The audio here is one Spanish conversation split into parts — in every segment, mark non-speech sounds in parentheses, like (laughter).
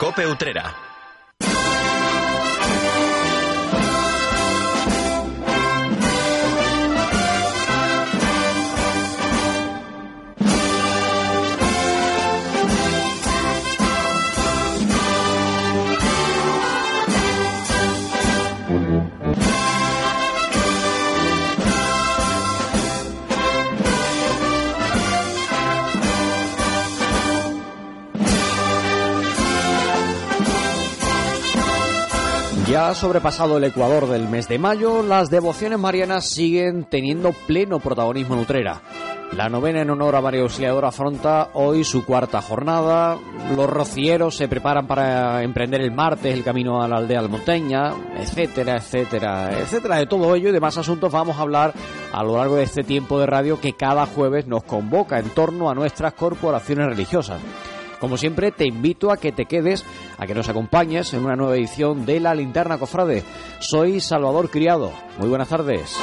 Cope Utrera. Sobrepasado el Ecuador del mes de mayo, las devociones marianas siguen teniendo pleno protagonismo en Utrera. La novena en honor a María Auxiliadora afronta hoy su cuarta jornada. Los rocieros se preparan para emprender el martes el camino a la aldea almonteña, etcétera, etcétera, etcétera. De todo ello y demás asuntos vamos a hablar a lo largo de este tiempo de radio que cada jueves nos convoca en torno a nuestras corporaciones religiosas. Como siempre, te invito a que te quedes, a que nos acompañes en una nueva edición de La Linterna Cofrade. Soy Salvador Criado. Muy buenas tardes.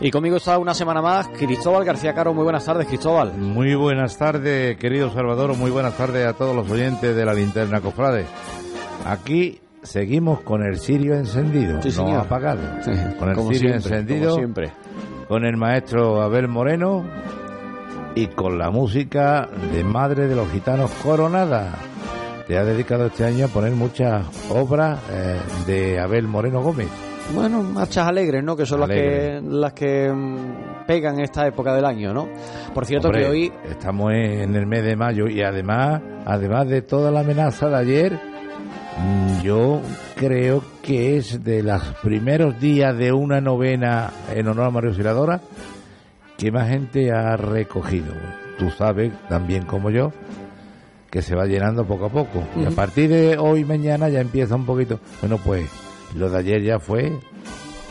Y conmigo está una semana más Cristóbal García Caro. Muy buenas tardes, Cristóbal. Muy buenas tardes, querido Salvador. Muy buenas tardes a todos los oyentes de la Linterna Cofrade. Aquí seguimos con el sirio encendido, Sí, no apagado. Sí, con el como sirio siempre, encendido, como siempre. con el maestro Abel Moreno y con la música de Madre de los Gitanos Coronada. Te ha dedicado este año a poner muchas obras eh, de Abel Moreno Gómez. Bueno, marchas alegres, ¿no? Que son las que las que mm, pegan esta época del año, ¿no? Por cierto Hombre, que hoy estamos en el mes de mayo y además, además de toda la amenaza de ayer, yo creo que es de los primeros días de una novena en honor a María Auxiliadora que más gente ha recogido. Tú sabes, también como yo, que se va llenando poco a poco. Y a partir de hoy, mañana, ya empieza un poquito. Bueno, pues lo de ayer ya fue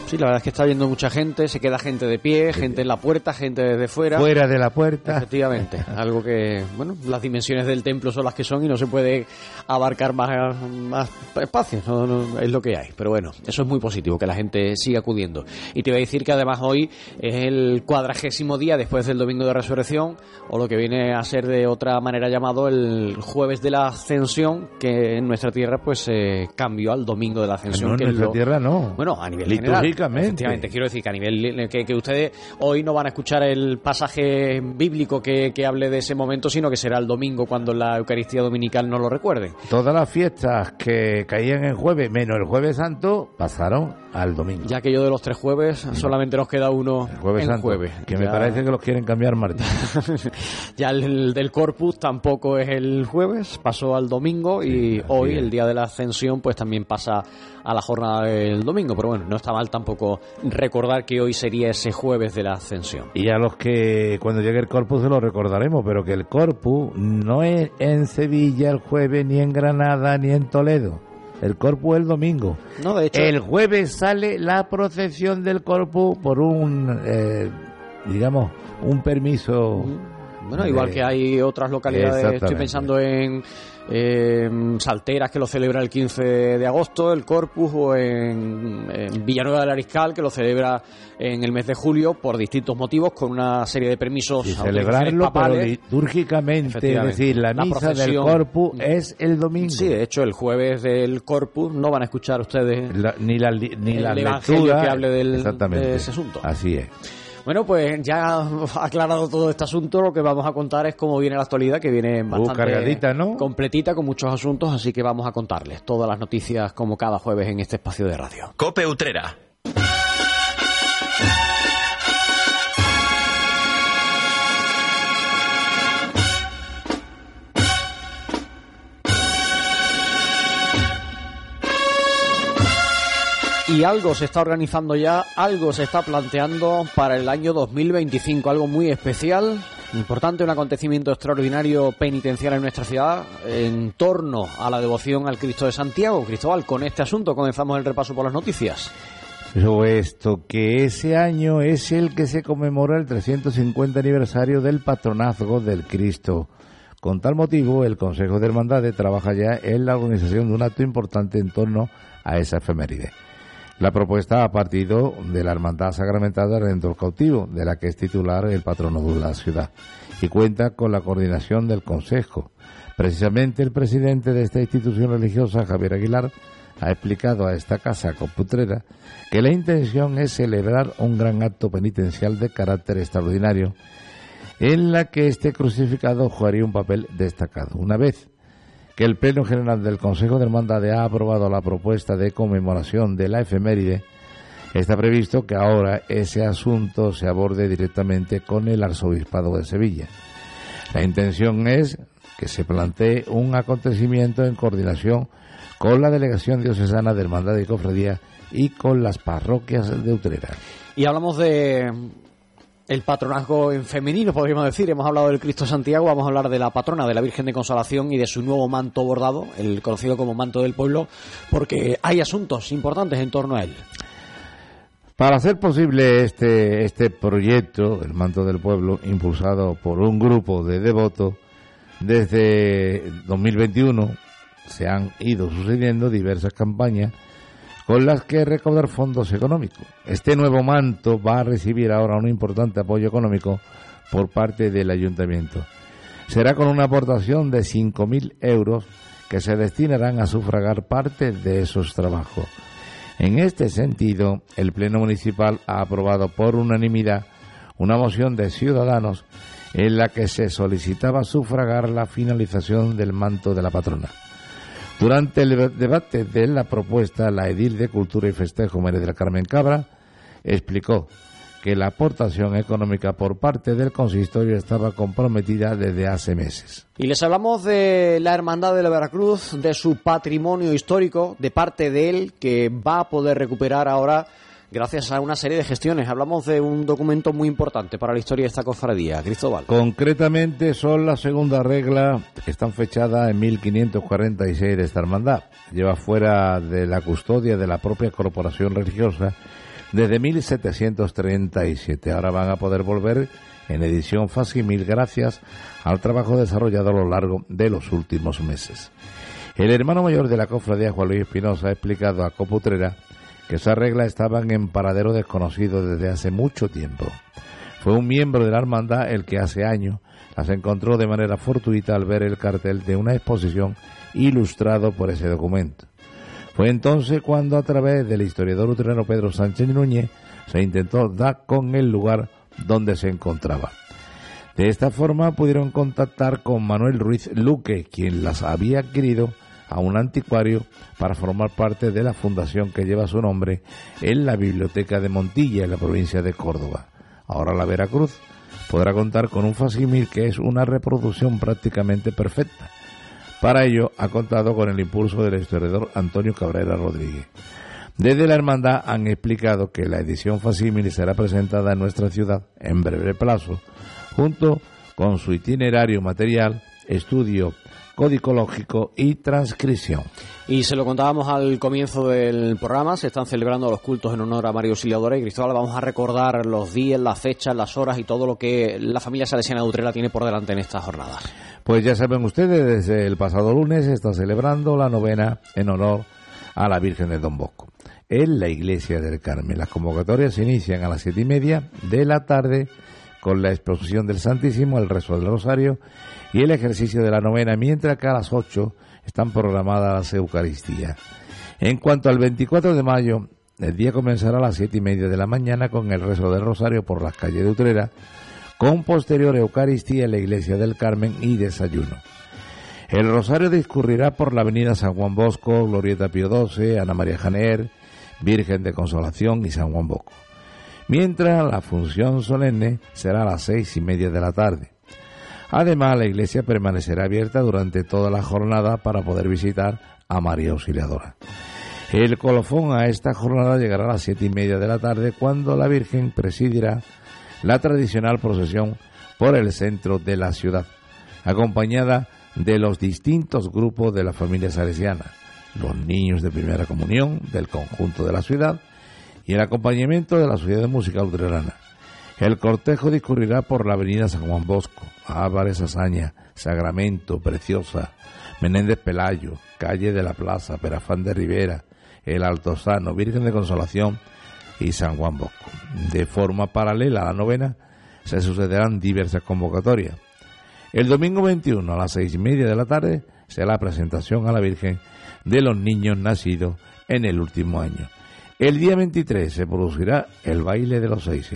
sí, la verdad es que está viendo mucha gente, se queda gente de pie, gente en la puerta, gente desde fuera. fuera de la puerta. Efectivamente, (laughs) algo que, bueno, las dimensiones del templo son las que son y no se puede abarcar más, más espacio, no, no, es lo que hay. Pero bueno, eso es muy positivo, que la gente siga acudiendo. Y te voy a decir que además hoy es el cuadragésimo día después del Domingo de Resurrección, o lo que viene a ser de otra manera llamado el Jueves de la Ascensión, que en nuestra tierra pues se cambió al Domingo de la Ascensión. No, en que nuestra lo- tierra no. bueno, a nivel general. Efectivamente, quiero decir que a nivel que, que ustedes hoy no van a escuchar el pasaje bíblico que, que hable de ese momento, sino que será el domingo cuando la Eucaristía Dominical nos lo recuerde. Todas las fiestas que caían en jueves, menos el jueves santo, pasaron al domingo. Ya que yo de los tres jueves solamente nos queda uno El jueves en santo, jueves. que me Ya- parece que los quieren cambiar martes. (laughs) ya el del Corpus tampoco es el jueves, pasó al domingo y hoy, es. el día de la Ascensión, pues también pasa a la jornada del domingo. Pero bueno, no está mal tampoco recordar que hoy sería ese jueves de la Ascensión. Y a los que cuando llegue el Corpus se lo recordaremos, pero que el Corpus no es en Sevilla el jueves, ni en Granada, ni en Toledo. El Corpus es el domingo. No, de hecho, El jueves sale la procesión del Corpus por un, eh, digamos, un permiso. Bueno, de- igual que hay otras localidades, estoy pensando en eh, Salteras que lo celebra el 15 de agosto, el Corpus, o en, en Villanueva del Ariscal que lo celebra en el mes de julio por distintos motivos con una serie de permisos. Y celebrarlo, pero litúrgicamente, es decir, la La misa del. Corpus es el domingo. Sí, de hecho, el jueves del Corpus no van a escuchar ustedes La- ni la, ni El la evangelio lectura, que hable del- de ese asunto. Así es. Bueno, pues ya aclarado todo este asunto, lo que vamos a contar es cómo viene la actualidad, que viene bastante cargadita, ¿no? completita con muchos asuntos, así que vamos a contarles todas las noticias como cada jueves en este espacio de radio. Cope Utrera. Y algo se está organizando ya, algo se está planteando para el año 2025, algo muy especial, importante, un acontecimiento extraordinario penitencial en nuestra ciudad en torno a la devoción al Cristo de Santiago. Cristóbal, con este asunto comenzamos el repaso por las noticias. Puesto que ese año es el que se conmemora el 350 aniversario del patronazgo del Cristo. Con tal motivo, el Consejo de Hermandades trabaja ya en la organización de un acto importante en torno a esa efeméride. La propuesta ha partido de la Hermandad Sacramental Redentor Cautivo, de la que es titular el patrono de la ciudad, y cuenta con la coordinación del Consejo. Precisamente el presidente de esta institución religiosa, Javier Aguilar, ha explicado a esta casa computrera que la intención es celebrar un gran acto penitencial de carácter extraordinario en la que este crucificado jugaría un papel destacado. Una vez que el Pleno General del Consejo de Hermandades ha aprobado la propuesta de conmemoración de la efeméride, está previsto que ahora ese asunto se aborde directamente con el Arzobispado de Sevilla. La intención es que se plantee un acontecimiento en coordinación con la Delegación Diocesana de Hermandad y Cofradía y con las parroquias de Utrera. Y hablamos de el patronazgo en femenino, podríamos decir. Hemos hablado del Cristo Santiago, vamos a hablar de la patrona de la Virgen de Consolación y de su nuevo manto bordado, el conocido como manto del pueblo, porque hay asuntos importantes en torno a él. Para hacer posible este, este proyecto, el manto del pueblo, impulsado por un grupo de devotos, desde 2021 se han ido sucediendo diversas campañas con las que recaudar fondos económicos. Este nuevo manto va a recibir ahora un importante apoyo económico por parte del ayuntamiento. Será con una aportación de 5.000 euros que se destinarán a sufragar parte de esos trabajos. En este sentido, el Pleno Municipal ha aprobado por unanimidad una moción de ciudadanos en la que se solicitaba sufragar la finalización del manto de la patrona. Durante el debate de la propuesta, la edil de Cultura y Festejo, María del Carmen Cabra, explicó que la aportación económica por parte del consistorio estaba comprometida desde hace meses. Y les hablamos de la Hermandad de la Veracruz, de su patrimonio histórico, de parte de él, que va a poder recuperar ahora gracias a una serie de gestiones. Hablamos de un documento muy importante para la historia de esta cofradía, Cristóbal. Concretamente son la segunda regla que están fechadas en 1546 de esta hermandad. Lleva fuera de la custodia de la propia corporación religiosa desde 1737. Ahora van a poder volver en edición mil gracias al trabajo desarrollado a lo largo de los últimos meses. El hermano mayor de la cofradía, Juan Luis Espinosa, ha explicado a Coputrera que esas reglas estaban en paradero desconocido desde hace mucho tiempo. Fue un miembro de la hermandad el que hace años las encontró de manera fortuita al ver el cartel de una exposición ilustrado por ese documento. Fue entonces cuando a través del historiador utreno Pedro Sánchez Núñez se intentó dar con el lugar donde se encontraba. De esta forma pudieron contactar con Manuel Ruiz Luque, quien las había adquirido a un anticuario para formar parte de la fundación que lleva su nombre en la Biblioteca de Montilla, en la provincia de Córdoba. Ahora la Veracruz podrá contar con un facímil que es una reproducción prácticamente perfecta. Para ello ha contado con el impulso del historiador Antonio Cabrera Rodríguez. Desde la hermandad han explicado que la edición facímil será presentada en nuestra ciudad en breve plazo, junto con su itinerario material, estudio codicológico y transcripción. Y se lo contábamos al comienzo del programa, se están celebrando los cultos en honor a Mario Auxiliadora y Cristóbal. Vamos a recordar los días, las fechas, las horas y todo lo que la familia salesiana de Utrera tiene por delante en estas jornadas. Pues ya saben ustedes, desde el pasado lunes se está celebrando la novena en honor a la Virgen de Don Bosco en la iglesia del Carmen. Las convocatorias se inician a las siete y media de la tarde con la exposición del Santísimo, el rezo del Rosario y el ejercicio de la novena, mientras que a las 8 están programadas las Eucaristías. En cuanto al 24 de mayo, el día comenzará a las siete y media de la mañana con el rezo del Rosario por las calles de Utrera, con posterior Eucaristía en la iglesia del Carmen y desayuno. El Rosario discurrirá por la avenida San Juan Bosco, Glorieta Pío XII, Ana María Janer, Virgen de Consolación y San Juan Bosco. Mientras la función solemne será a las seis y media de la tarde. Además, la iglesia permanecerá abierta durante toda la jornada para poder visitar a María Auxiliadora. El colofón a esta jornada llegará a las siete y media de la tarde cuando la Virgen presidirá la tradicional procesión por el centro de la ciudad, acompañada de los distintos grupos de la familia salesiana, los niños de primera comunión del conjunto de la ciudad y el acompañamiento de la Sociedad de Música Luterana. El cortejo discurrirá por la avenida San Juan Bosco, Álvarez Azaña, Sagramento, Preciosa, Menéndez Pelayo, calle de la Plaza, Perafán de Rivera, el Altozano, Virgen de Consolación y San Juan Bosco. De forma paralela a la novena se sucederán diversas convocatorias. El domingo 21 a las seis y media de la tarde será la presentación a la Virgen de los niños nacidos en el último año. El día 23 se producirá el baile de los seis.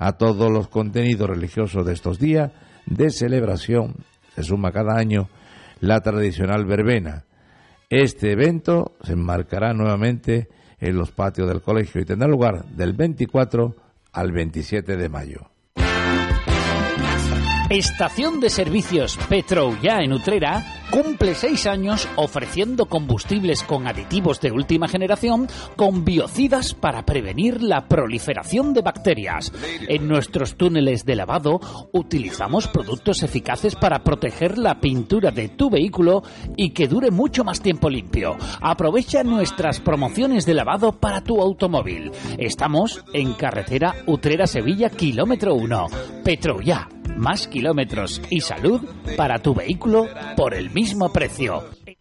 A todos los contenidos religiosos de estos días de celebración se suma cada año la tradicional verbena. Este evento se enmarcará nuevamente en los patios del colegio y tendrá lugar del 24 al 27 de mayo. Estación de servicios Petro ya en Utrera cumple seis años ofreciendo combustibles con aditivos de última generación con biocidas para prevenir la proliferación de bacterias. En nuestros túneles de lavado utilizamos productos eficaces para proteger la pintura de tu vehículo y que dure mucho más tiempo limpio. Aprovecha nuestras promociones de lavado para tu automóvil. Estamos en carretera Utrera-Sevilla, kilómetro 1. Petro ya más kilómetros y salud para tu vehículo por el mismo precio.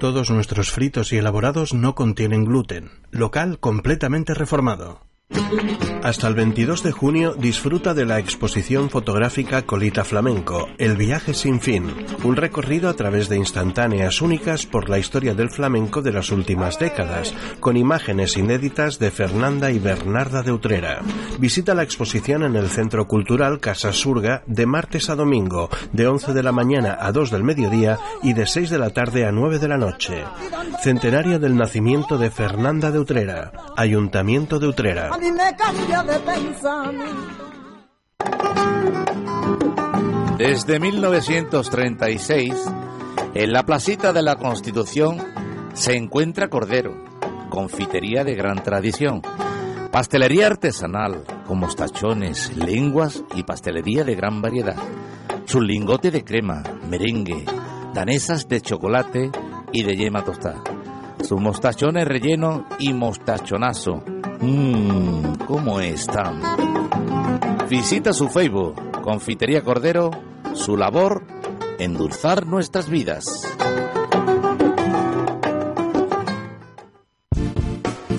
todos nuestros fritos y elaborados no contienen gluten. Local completamente reformado. Hasta el 22 de junio disfruta de la exposición fotográfica Colita Flamenco, El viaje sin fin, un recorrido a través de instantáneas únicas por la historia del flamenco de las últimas décadas, con imágenes inéditas de Fernanda y Bernarda de Utrera. Visita la exposición en el Centro Cultural Casa Surga de martes a domingo, de 11 de la mañana a 2 del mediodía y de 6 de la tarde a 9 de la noche. Centenario del nacimiento de Fernanda de Utrera, Ayuntamiento de Utrera cambia de Desde 1936, en la placita de la Constitución se encuentra Cordero, confitería de gran tradición, pastelería artesanal con mostachones, lenguas y pastelería de gran variedad. Su lingote de crema, merengue, danesas de chocolate y de yema tostada. Sus mostachones relleno y mostachonazo Mmm, ¿cómo están? Visita su Facebook, Confitería Cordero, su labor, endulzar nuestras vidas.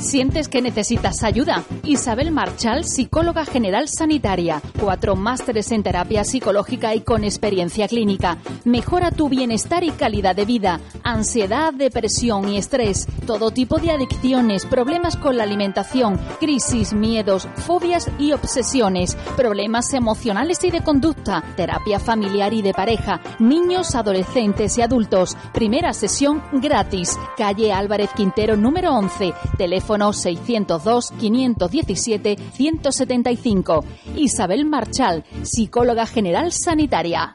¿Sientes que necesitas ayuda? Isabel Marchal, psicóloga general sanitaria. Cuatro másteres en terapia psicológica y con experiencia clínica. Mejora tu bienestar y calidad de vida. Ansiedad, depresión y estrés. Todo tipo de adicciones, problemas con la alimentación, crisis, miedos, fobias y obsesiones. Problemas emocionales y de conducta. Terapia familiar y de pareja. Niños, adolescentes y adultos. Primera sesión gratis. Calle Álvarez Quintero número 11. Teléfono 602-517-175. Isabel Marchal, psicóloga general sanitaria.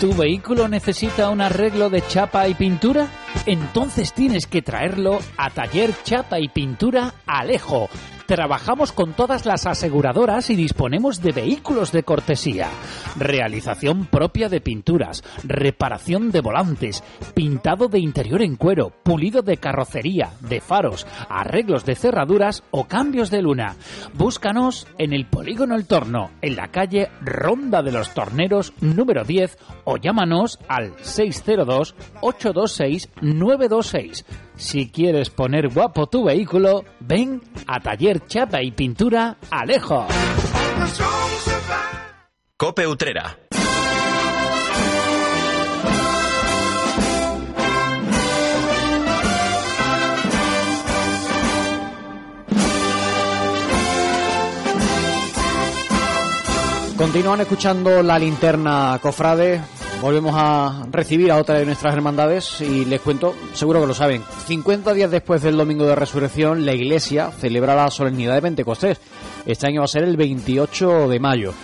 ¿Tu vehículo necesita un arreglo de chapa y pintura? Entonces tienes que traerlo a Taller Chapa y Pintura Alejo Trabajamos con todas las aseguradoras y disponemos de vehículos de cortesía. Realización propia de pinturas, reparación de volantes, pintado de interior en cuero, pulido de carrocería, de faros, arreglos de cerraduras o cambios de luna. Búscanos en el Polígono El Torno, en la calle Ronda de los Torneros número 10 o llámanos al 602 826 926. Si quieres poner guapo tu vehículo, ven a Taller Chapa y Pintura Alejo. Cope Utrera. Continúan escuchando la linterna cofrade Volvemos a recibir a otra de nuestras hermandades y les cuento, seguro que lo saben, 50 días después del Domingo de Resurrección, la Iglesia celebra la solemnidad de Pentecostés. Este año va a ser el 28 de mayo.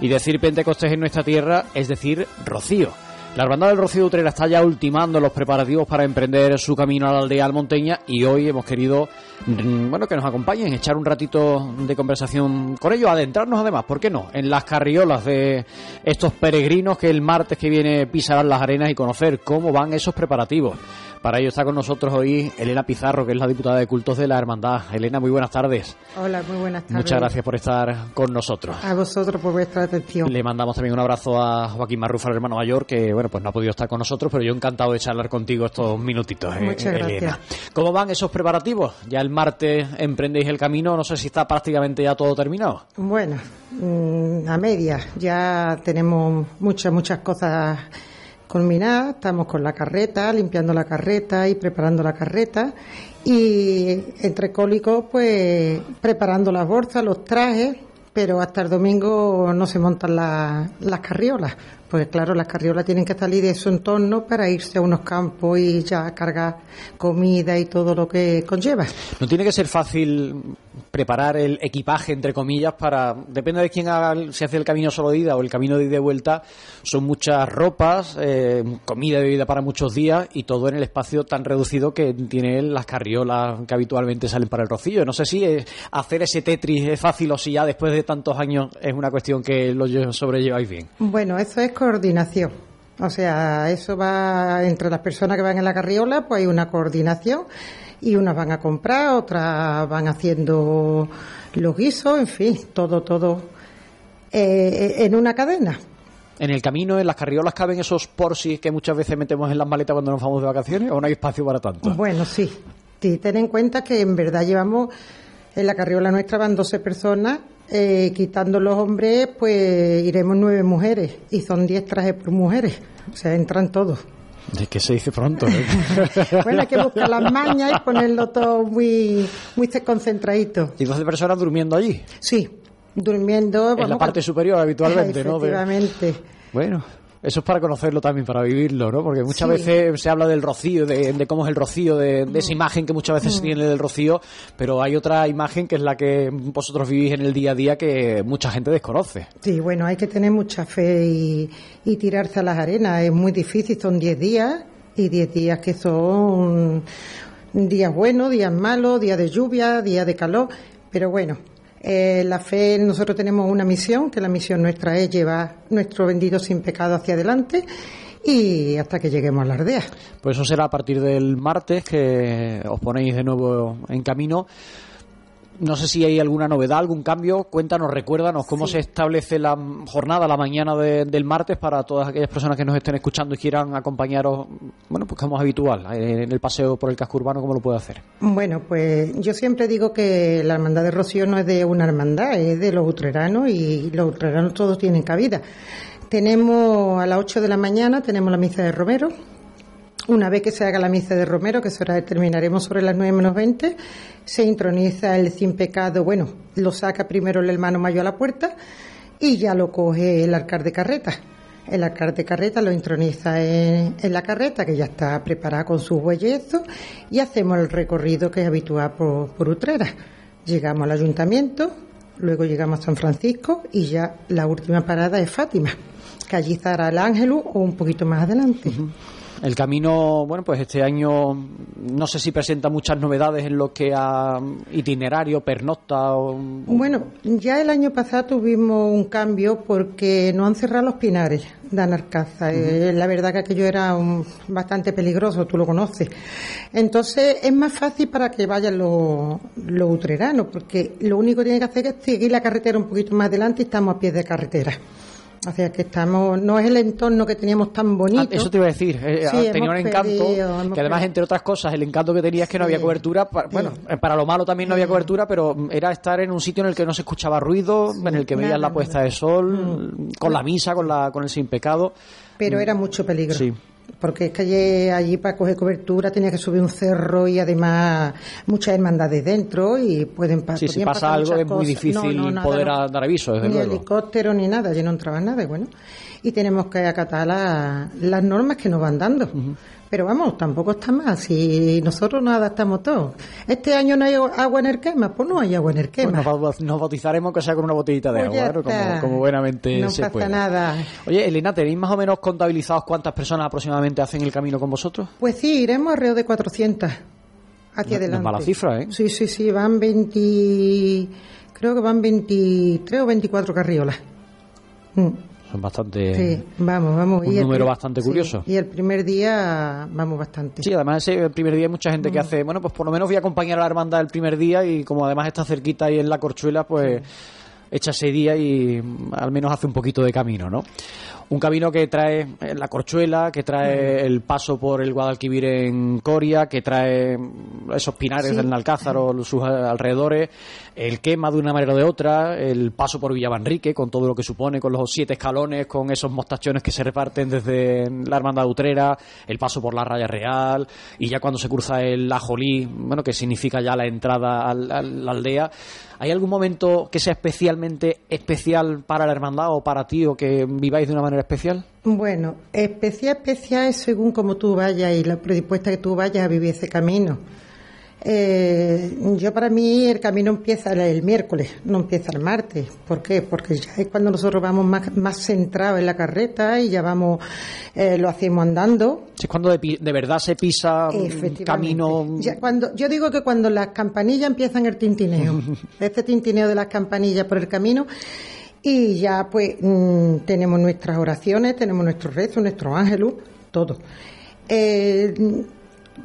Y decir Pentecostés en nuestra tierra es decir Rocío. La Hermandad del Rocío Utrera está ya ultimando los preparativos para emprender su camino a la aldea almonteña y hoy hemos querido, mm, bueno, que nos acompañen, echar un ratito de conversación con ellos, adentrarnos además, ¿por qué no?, en las carriolas de estos peregrinos que el martes que viene pisarán las arenas y conocer cómo van esos preparativos. Para ello está con nosotros hoy Elena Pizarro, que es la diputada de cultos de la Hermandad. Elena, muy buenas tardes. Hola, muy buenas tardes. Muchas gracias por estar con nosotros. A vosotros por vuestra atención. Le mandamos también un abrazo a Joaquín Marrufa, el hermano mayor, que bueno, pues no ha podido estar con nosotros, pero yo encantado de charlar contigo estos minutitos. eh, Muchas Elena. gracias. ¿Cómo van esos preparativos? Ya el martes emprendéis el camino, no sé si está prácticamente ya todo terminado. Bueno, mm, a medias. Ya tenemos muchas, muchas cosas culminadas. Estamos con la carreta, limpiando la carreta y preparando la carreta. Y entre cólicos, pues preparando las bolsas, los trajes. Pero hasta el domingo no se montan la- las carriolas. Pues claro, las carriolas tienen que salir de su entorno para irse a unos campos y ya cargar comida y todo lo que conlleva. No tiene que ser fácil preparar el equipaje, entre comillas, para. Depende de quién haga, si hace el camino solo de ida o el camino de ida y vuelta. Son muchas ropas, eh, comida y bebida para muchos días y todo en el espacio tan reducido que tienen las carriolas que habitualmente salen para el rocío. No sé si eh, hacer ese Tetris es fácil o si ya después de tantos años es una cuestión que lo lle- sobrelleváis bien. Bueno, eso es coordinación. O sea, eso va entre las personas que van en la carriola, pues hay una coordinación y unas van a comprar, otras van haciendo los guisos, en fin, todo, todo eh, en una cadena. En el camino, en las carriolas caben esos porsis que muchas veces metemos en las maletas cuando nos vamos de vacaciones o no hay espacio para tanto. Bueno, sí. Ten en cuenta que en verdad llevamos, en la carriola nuestra van 12 personas, eh, quitando los hombres, pues iremos nueve mujeres y son 10 trajes por mujeres. O sea, entran todos. Es que se dice pronto. ¿eh? (laughs) Bueno, hay que buscar las mañas y ponerlo todo muy, muy concentradito. y 12 personas durmiendo allí. Sí, durmiendo. En la vamos, parte superior habitualmente, ¿no? (laughs) Efectivamente. Bueno, eso es para conocerlo también, para vivirlo, ¿no? Porque muchas Sí. veces se habla del rocío, de, de cómo es el rocío, de, de esa imagen que muchas veces se tiene del rocío, pero hay otra imagen que es la que vosotros vivís en el día a día que mucha gente desconoce. Sí, bueno, hay que tener mucha fe y, y tirarse a las arenas. Es muy difícil, son 10 días y 10 días que son días buenos, días malos, días de lluvia, días de calor. Pero bueno, eh, la fe, nosotros tenemos una misión, que la misión nuestra es llevar nuestro bendito sin pecado hacia adelante y hasta que lleguemos a la aldea. Pues eso será a partir del martes que os ponéis de nuevo en camino. No sé si hay alguna novedad, algún cambio. Cuéntanos, recuérdanos cómo se establece la jornada, la mañana de- del martes para todas aquellas personas que nos estén escuchando y quieran acompañaros, bueno, pues como es habitual, eh, en el paseo por el casco urbano, ¿cómo lo puede hacer? Bueno, pues yo siempre digo que la hermandad de Rocío no es de una hermandad, es de los utreranos y los utreranos todos tienen cabida. Tenemos a las 8 de la mañana, tenemos la misa de Romero. Una vez que se haga la misa de Romero, que será terminaremos sobre las 9 menos 20, se introniza el sin pecado, bueno, lo saca primero el hermano mayor a la puerta y ya lo coge el alcalde de carreta. El alcalde de carreta lo introniza en, la carreta, que ya está preparada con sus huellezos, y hacemos el recorrido que es habitual por, por Utrera. Llegamos al ayuntamiento, luego llegamos a San Francisco y ya la última parada es Fátima, que allí estará el Ángelus o un poquito más adelante. El camino, bueno, pues este año no sé si presenta muchas novedades en lo que a itinerario, pernocta o... Bueno, ya el año pasado tuvimos un cambio porque no han cerrado los pinares de Anarcaza. Eh, la verdad que aquello era un- bastante peligroso, tú lo conoces. Entonces es más fácil para que vayan los, los utreranos, porque lo único que tienen que hacer es seguir la carretera un poquito más adelante y estamos a pie de carretera. O sea que estamos, no es el entorno que teníamos tan bonito. Ah, eso te iba a decir, eh, Sí, tenía un encanto, perdido, que además, perdido. entre otras cosas, el encanto que tenía es que no había cobertura, bueno, eh, para lo malo también no había cobertura, pero era estar en un sitio en el que no se escuchaba ruido, en el que veías la puesta de sol, con la misa, con, la, con el sin pecado. pero era mucho peligro. Sí. Porque es que allí, allí para coger cobertura tenía que subir un cerro y además muchas hermandades dentro y pueden pa- Sí, si pasa pasar algo es muy difícil No, no, nada, poder no. dar aviso, desde ni luego. helicóptero ni nada, allí no entraba nada y bueno. Y tenemos que acatar la- las normas que nos van dando. Pero vamos, tampoco está mal, si nosotros nos adaptamos todos. Este año no hay agua en el quema, pues no hay agua en el quema. Pues nos, bautizaremos que sea con una botellita de Pues agua, ¿no? como, como buenamente no se pasa puede. nada. Oye, Elena, ¿tenéis más o menos contabilizados cuántas personas aproximadamente hacen el camino con vosotros? Pues sí, iremos alrededor de 400 hacia No- no es adelante. mala cifra, ¿eh? Sí, sí, sí, van 20, creo que van 23 o 24 carriolas. Mm, Son bastante... Sí, vamos, vamos. un Y el número bastante sí, curioso. y el primer día vamos bastante. Sí, además ese primer día hay mucha gente que hace, bueno, pues por lo menos voy a acompañar a la hermandad el primer día y como además está cerquita ahí en la corchuela, pues echa ese día y mm, al menos hace un poquito de camino, ¿no? Un camino que trae eh, la corchuela, que trae el paso por el Guadalquivir en Coria, que trae mm, esos pinares Sí. del Nalcázar o sus alrededores, el quema de una manera o de otra, el paso por Villavanrique con todo lo que supone, con los siete escalones, con esos mostachones que se reparten desde la Hermandad Utrera, el paso por la Raya Real y ya cuando se cruza el Ajolí, bueno, que significa ya la entrada al- a la aldea. ¿Hay algún momento que sea especialmente especial para la hermandad o para ti o que viváis de una manera especial? Bueno, especial, especial es según como tú vayas y la predispuesta que tú vayas a vivir ese camino. Eh, yo para mí el camino empieza el, miércoles, no empieza el martes. ¿Por qué? Porque ya es cuando nosotros vamos más, más centrados en la carreta y ya vamos, eh, lo hacemos andando. Si es cuando de, de verdad se pisa Efectivamente. camino... Ya cuando, yo digo que cuando las campanillas empiezan el tintineo, (laughs) este tintineo de las campanillas por el camino, y ya pues mm, tenemos nuestras oraciones, tenemos nuestros rezos, nuestros ángelus, todo. Eh,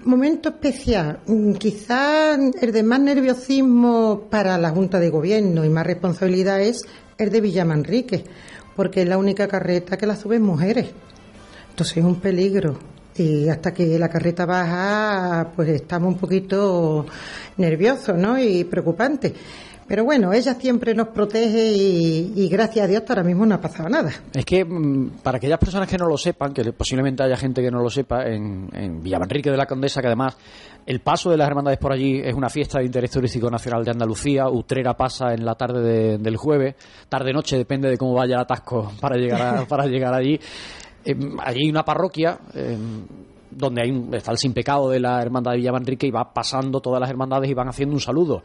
momento especial, mm, quizás el de más nerviosismo para la Junta de Gobierno y más responsabilidad es el de Villamanrique, porque es la única carreta que la suben mujeres. Entonces es un peligro. Y hasta que la carreta baja, pues estamos un poquito nerviosos, ¿no? Y preocupantes. Pero bueno, ella siempre nos protege y, y gracias a Dios ahora mismo no ha pasado nada. Es que mm, para aquellas personas que no lo sepan, que posiblemente haya gente que no lo sepa, en, en Villamanrique de la Condesa, que además el paso de las hermandades por allí es una fiesta de interés turístico nacional de Andalucía, Utrera pasa en la tarde de- del jueves, tarde-noche, depende de cómo vaya el atasco (laughs) para llegar, a- para llegar allí. Eh, allí hay una parroquia. eh, donde hay un- está el sin pecado de la hermandad de Villamanrique y va pasando todas las hermandades y van haciendo un saludo.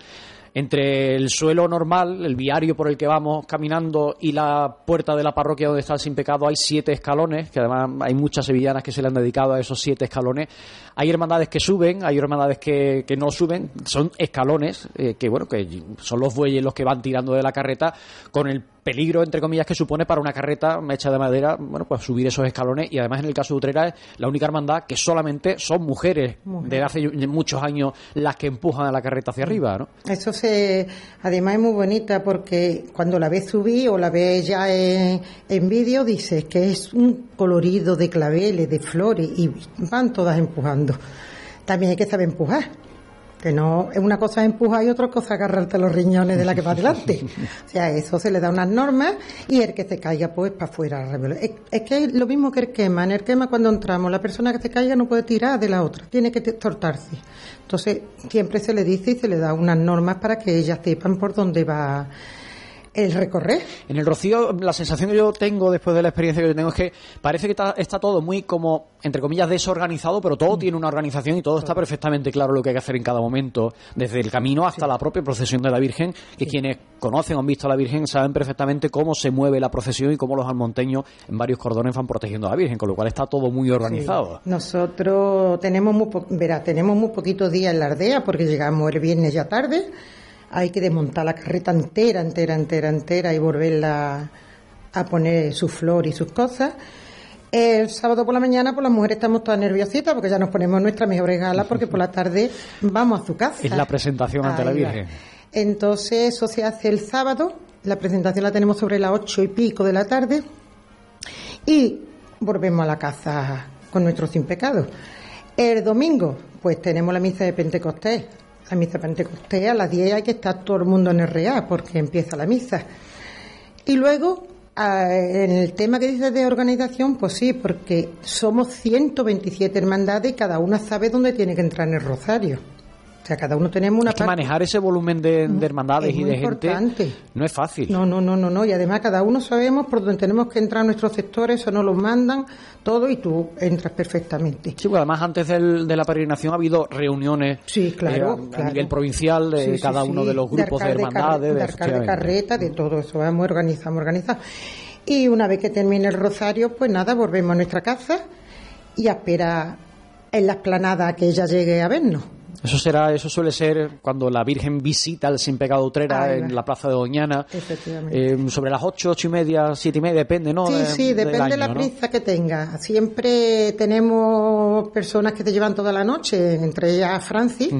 Entre el suelo normal, el viario por el que vamos caminando y la puerta de la parroquia donde está el sin pecado hay siete escalones, que además hay muchas sevillanas que se le han dedicado a esos siete escalones. Hay hermandades que suben, hay hermandades que, no suben, son escalones, eh, que bueno, que son los bueyes los que van tirando de la carreta con el peligro, entre comillas, que supone para una carreta hecha de madera, bueno, pues subir esos escalones y además en el caso de Utrera es la única hermandad que solamente son mujeres, de hace muchos años las que empujan a la carreta hacia arriba, ¿no? Eso se, además es muy bonita porque cuando la ves subir o la ves ya en, en vídeo, dices que es un colorido de claveles, de flores y van todas empujando. También hay que saber empujar. Que no, es una cosa empujar y otra cosa agarrarte los riñones de la que va adelante. (laughs) O sea, eso se le da unas normas y el que se caiga, pues para afuera. Es, es que es lo mismo que el quema. En el quema, cuando entramos, la persona que se caiga no puede tirar de la otra, tiene que tortarse. Entonces, siempre se le dice y se le da unas normas para que ellas sepan por dónde va el recorrer. En el Rocío, la sensación que yo tengo después de la experiencia que yo tengo es que parece que está, está todo muy como, entre comillas, desorganizado, pero todo tiene una organización y todo está perfectamente claro lo que hay que hacer en cada momento, desde el camino hasta la propia procesión de la Virgen, que quienes conocen o han visto a la Virgen saben perfectamente cómo se mueve la procesión y cómo los almonteños en varios cordones van protegiendo a la Virgen, con lo cual está todo muy organizado. Nosotros tenemos muy, po- tenemos muy poquitos días en la aldea porque llegamos el viernes ya tarde. Hay que desmontar la carreta entera, entera, entera, entera y volverla a poner su flor y sus cosas. El sábado por la mañana, pues las mujeres estamos todas nerviositas porque ya nos ponemos nuestra mejor gala porque por la tarde vamos a su casa. Es la presentación ante la va. Virgen. Entonces, eso se hace el sábado. La presentación la tenemos sobre las ocho y pico de la tarde. Y volvemos a la casa con nuestro sin pecado. El domingo, pues tenemos la misa de Pentecostés. La misa Pentecostés a las 10 hay que estar todo el mundo en el real porque empieza la misa. Y luego, ah, en el tema que dices de organización, pues sí, porque somos 127 hermandades y cada una sabe dónde tiene que entrar en el rosario. O sea, cada uno tenemos una es que manejar ese volumen de, hermandades y de gente no es fácil. No, no, no, no, no. Y además cada uno sabemos por dónde tenemos que entrar nuestros sectores, eso nos lo mandan todo y tú entras perfectamente. Sí, pues además antes de la peregrinación ha habido reuniones sí, claro, eh, a, nivel provincial de cada uno de los grupos de, hermandades. De, de, de, carreta, de todo eso. Vamos, organizamos, organizamos. Y una vez que termine el rosario, pues nada, volvemos a nuestra casa y a esperar en la esplanada que ella llegue a vernos. Eso será, eso suele ser cuando la Virgen visita al Sin Pecado Utrera en la Plaza de Doñana. Eh, sobre las ocho, ocho y media, siete y media, depende, ¿no? Sí, sí, depende de la prisa que tenga. Siempre tenemos personas que te llevan toda la noche, entre ellas Francis,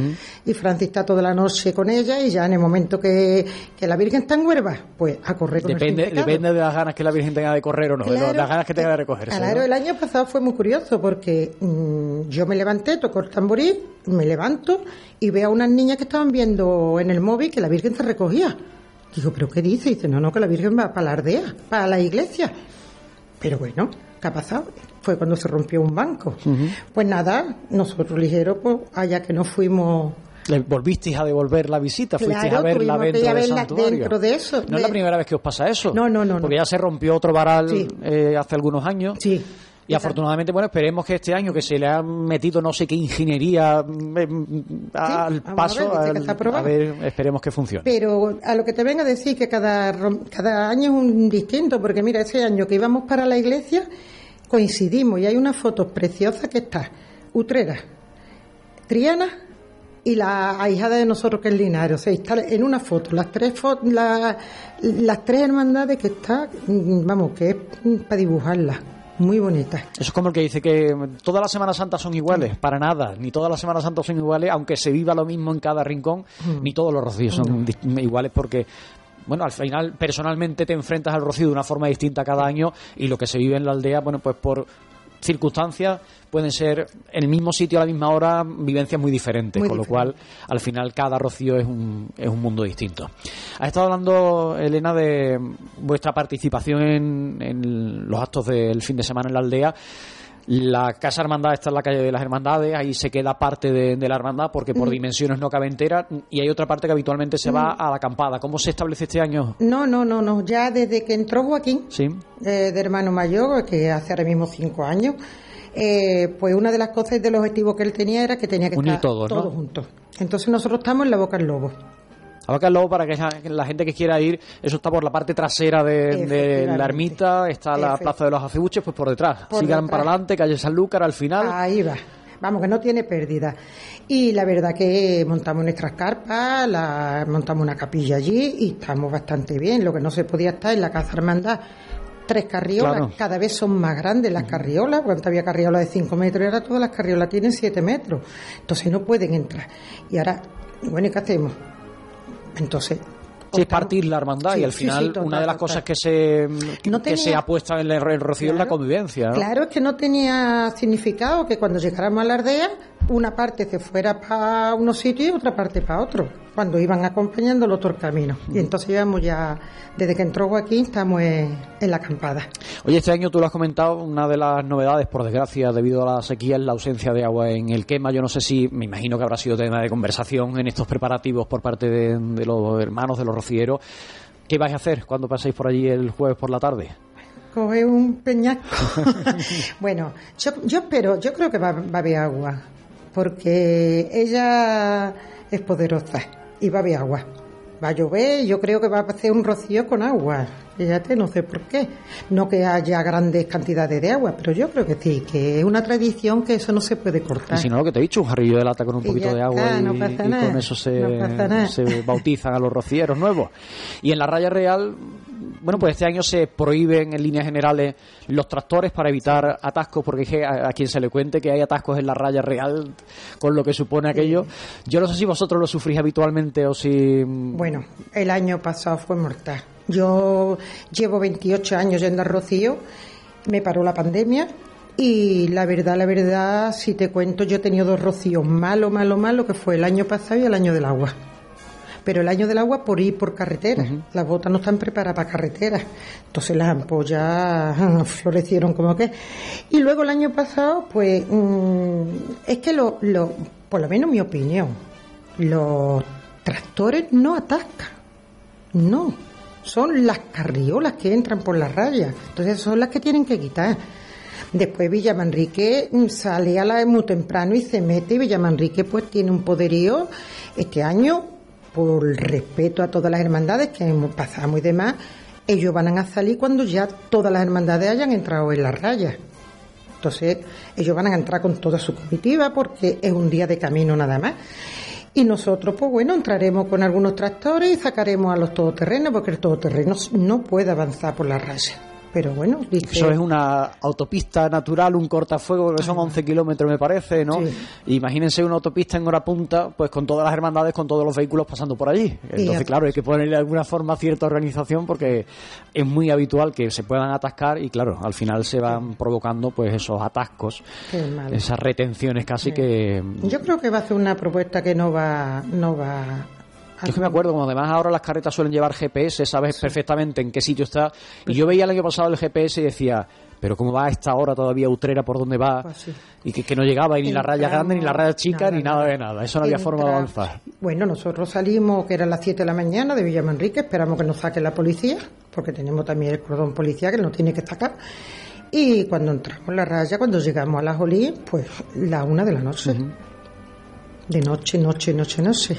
y Francis está toda la noche con ella y ya en el momento que, la Virgen está en huerva, pues a correr con depende, Depende de las ganas que la Virgen tenga de correr o no, de las ganas que tenga de recogerse. Claro, el año pasado fue muy curioso porque mm, yo me levanté, tocó el tamborí, me levanto y veo a unas niñas que estaban viendo en el móvil que la Virgen se recogía. Digo, ¿pero qué dice? dice, no, no, que la Virgen va para la aldea, para la iglesia. Pero bueno, ¿qué ha pasado? Fue cuando se rompió un banco. Pues nada, nosotros ligeros, pues allá que nos fuimos ¿Le volvisteis a devolver la visita? ¿Fuisteis a verla dentro, de eso? No es la primera vez que os pasa eso. No, no, no. Porque ya se rompió otro varal eh, hace algunos años. Sí. Y afortunadamente, bueno, esperemos que este año que se le ha metido no sé qué ingeniería mm, al paso, a ver, esperemos que funcione. Pero a lo que te vengo a decir que cada, cada año es un distinto, porque mira, ese año que íbamos para la iglesia coincidimos y hay una foto preciosa que está Utrera, Triana y la ahijada de nosotros que es Linares. O sea, está en una foto, las tres las tres hermandades que está, mm, vamos, que es para dibujarlas muy bonita. Eso es como el que dice que todas las Semanas Santas son iguales, para nada, ni todas las Semanas Santas son iguales, aunque se viva lo mismo en cada rincón, mm. ni todos los rocíos son iguales porque bueno, al final personalmente te enfrentas al rocío de una forma distinta cada año y lo que se vive en la aldea, bueno, pues por circunstancias pueden ser en el mismo sitio a la misma hora vivencias muy diferentes, con lo cual al final cada rocío es un, es un mundo distinto. Ha estado hablando, Elena, de vuestra participación en, en los actos del fin de semana en la aldea. La Casa Hermandad está en la calle de las Hermandades, ahí se queda parte de, la hermandad porque por dimensiones no cabe entera y hay otra parte que habitualmente se va a la acampada. ¿Cómo se establece este año? No, no, no, no. Ya desde que entró Joaquín, ¿Sí? Eh, de hermano mayor, que hace ahora mismo cinco años, eh, pues una de las cosas y de los objetivos que él tenía era que tenía que estar todos, juntos. Entonces nosotros estamos en la Boca del Lobo. La Lobo, para que la gente que quiera ir, eso está por la parte trasera de, la ermita, está la Plaza de los Acebuches, pues por detrás. Sigan para adelante, calle Sanlúcar al final. Ahí va. Vamos, que no tiene pérdida. Y la verdad que montamos nuestras carpas, la, montamos una capilla allí y estamos bastante bien. Lo que no se podía estar en la Casa Hermandad tres carriolas, cada vez son más grandes las carriolas, cuando había carriolas de 5 metros y ahora todas las carriolas tienen 7 metros, entonces no pueden entrar. Y ahora, bueno, ¿y qué hacemos? Entonces, Sí, es partir la hermandad y al final una de las cosas que se, que se ha puesto en el, rocío es la convivencia. Claro, es que no tenía significado que cuando llegáramos a la aldea una parte se fuera para unos sitios y otra parte para otro, cuando iban acompañando el otro camino. Y entonces íbamos ya, desde que entró Joaquín, estamos en, la acampada. Oye, este año tú lo has comentado, una de las novedades, por desgracia, debido a la sequía, es la ausencia de agua en el quema. Yo no sé si, me imagino que habrá sido tema de conversación en estos preparativos por parte de, de los hermanos, de los rocieros. ¿Qué vais a hacer cuando paséis por allí el jueves por la tarde? Coge un peñaco. (laughs) bueno, yo, yo espero, yo creo que va, va a haber agua porque ella es poderosa y va a haber agua. Va a llover y yo creo que va a hacer un rocío con agua. Fíjate, no sé por qué. No que haya grandes cantidades de agua, pero yo creo que sí, que es una tradición que eso no se puede cortar. Y si no, lo que te he dicho, un jarrillo de lata con un poquito de agua y, con eso se, se bautizan a los rocieros nuevos. Y en la raya real bueno, pues este año se prohíben en líneas generales los tractores para evitar atascos, porque a, quien se le cuente que hay atascos en la raya real, con lo que supone aquello. Yo no sé si vosotros lo sufrís habitualmente o si. Bueno, el año pasado fue mortal. Yo llevo 28 años yendo a Rocío, me paró la pandemia y la verdad, la verdad, si te cuento, yo he tenido dos rocíos malo, malo, malo, que fue el año pasado y el año del agua pero el año del agua por ir por carretera. Las botas no están preparadas para carretera. Entonces las ampollas (laughs) florecieron como que. Y luego el año pasado, pues, mm, es que lo, lo, por lo menos mi opinión, los tractores no atascan, no, son las carriolas que entran por las rayas, entonces son las que tienen que quitar. Después Villamanrique sale a la muy temprano y se mete y Villamanrique pues tiene un poderío este año por respeto a todas las hermandades que pasado y demás, ellos van a salir cuando ya todas las hermandades hayan entrado en las rayas. Entonces, ellos van a entrar con toda su comitiva porque es un día de camino nada más. Y nosotros, pues bueno, entraremos con algunos tractores y sacaremos a los todoterrenos porque el todoterreno no puede avanzar por las rayas. Pero bueno, Eso es una autopista natural, un cortafuego, que son 11 kilómetros, me parece, ¿no? Imagínense una autopista en hora punta, pues con todas las hermandades, con todos los vehículos pasando por allí. Entonces, claro, hay que ponerle de alguna forma cierta organización porque es muy habitual que se puedan atascar y, claro, al final se van provocando, pues, esos atascos, esas retenciones casi que... Yo creo que va a ser una propuesta que no va, no va es que me acuerdo, como además ahora las carretas suelen llevar GPS, sabes perfectamente en qué sitio está. Y pues yo veía el año pasado el GPS y decía, pero ¿cómo va a esta hora todavía Utrera por dónde va? Pues y que, no llegaba y ni la raya grande, ni la raya chica, ni nada de nada. Eso no había forma de avanzar. Bueno, nosotros salimos, que eran las 7 de la mañana de Villamanrique, esperamos que nos saque la policía, porque tenemos también el cordón policial que nos tiene que sacar. Y cuando entramos en la raya, cuando llegamos a la Jolí, pues la una de la noche. De noche, noche, noche, noche.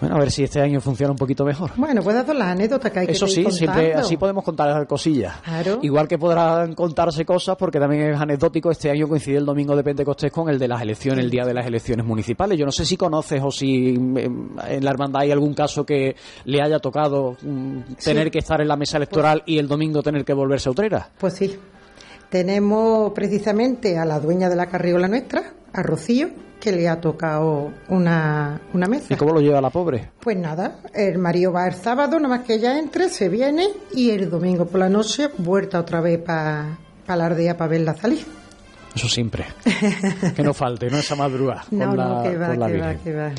Bueno, a ver si este año funciona un poquito mejor. Bueno, puedes dar las anécdotas que hay Eso que sí, siempre así podemos contar cosillas. Igual que podrán contarse cosas, porque también es anecdótico, este año coincide el domingo de Pentecostés con el de las elecciones, el día de las elecciones municipales. Yo no sé si conoces o si em, en la hermandad hay algún caso que le haya tocado mm, tener que estar en la mesa electoral y el domingo tener que volverse a Utrera. Pues sí. Tenemos precisamente a la dueña de la carriola nuestra, a Rocío, que le ha tocado una, una mesa. ¿Y cómo lo lleva la pobre? Pues nada, el marido va el sábado, nada más que ella entre, se viene y el domingo por la noche vuelta otra vez para la aldea para verla salir. Eso siempre. (laughs) que no falte, ¿no? Esa madrugada. No, no, que va, que va, que va.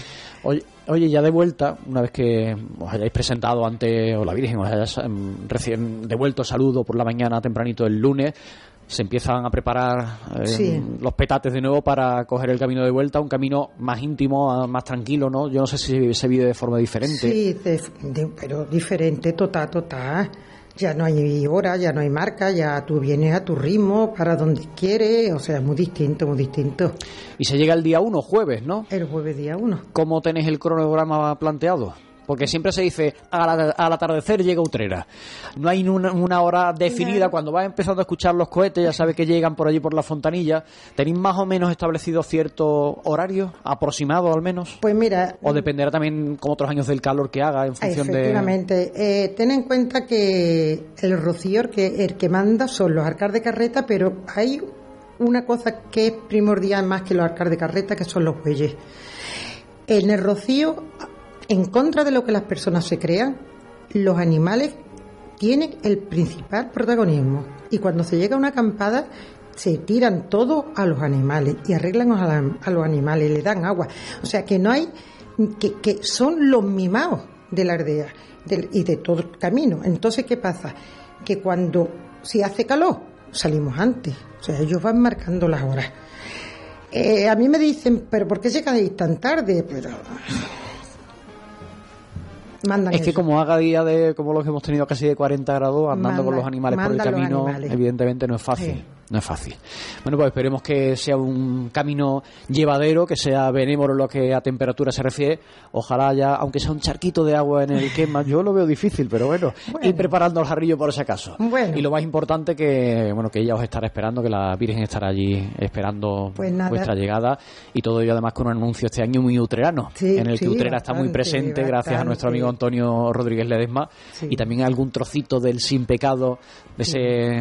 Oye, oye, ya de vuelta, una vez que os hayáis presentado ante o la Virgen, os hayáis em, recién devuelto saludo por la mañana tempranito el lunes, se empiezan a preparar eh, los petates de nuevo para coger el camino de vuelta, un camino más íntimo, más tranquilo, ¿no? Yo no sé si se vive de forma diferente. Sí, pero diferente, total, total. Ya no hay hora, ya no hay marca, ya tú vienes a tu ritmo, para donde quieres, o sea, es muy distinto, muy distinto. Y se llega el día 1, jueves, ¿no? El jueves día 1. ¿Cómo tenéis el cronograma planteado? Porque siempre se dice al, atardecer llega Utrera. No hay una, hora definida. Cuando vas empezando a escuchar los cohetes, ya sabes que llegan por allí por la fontanilla. ¿Tenéis más o menos establecido cierto horario, aproximado al menos? Pues mira. O dependerá también, como otros años, del calor que haga en función de. Efectivamente. Eh, ten en cuenta que el rocío, que, el que manda son los arcar de carreta, pero hay una cosa que es primordial más que los arcar de carreta, que son los bueyes. En el rocío en contra de lo que las personas se crean, los animales tienen el principal protagonismo. Y cuando se llega a una acampada, se tiran todo a los animales y arreglan a, los animales, le dan agua. O sea que no hay, que, son los mimados de la aldea y de todo el camino. Entonces, ¿qué pasa? Que cuando si hace calor, salimos antes. O sea, ellos van marcando las horas. Eh, a mí me dicen, ¿pero por qué llegáis tan tarde? Pero es que como haga día de como los que hemos tenido casi de 40 grados andando con los animales por el camino, evidentemente no es fácil no es fácil. Bueno, pues esperemos que sea un camino llevadero, que sea benévolo lo que a temperatura se refiere. Ojalá ya, aunque sea un charquito de agua en el quema, yo lo veo difícil, pero bueno, ir preparando el jarrillo por ese caso. Y lo más importante que, bueno, que ella os estará esperando, que la Virgen estará allí esperando pues vuestra llegada. Y todo ello además con un anuncio este año muy utrerano, en el que Utrera está muy presente gracias a nuestro amigo Antonio Rodríguez Ledesma. Y también algún trocito del sin pecado, de, ese,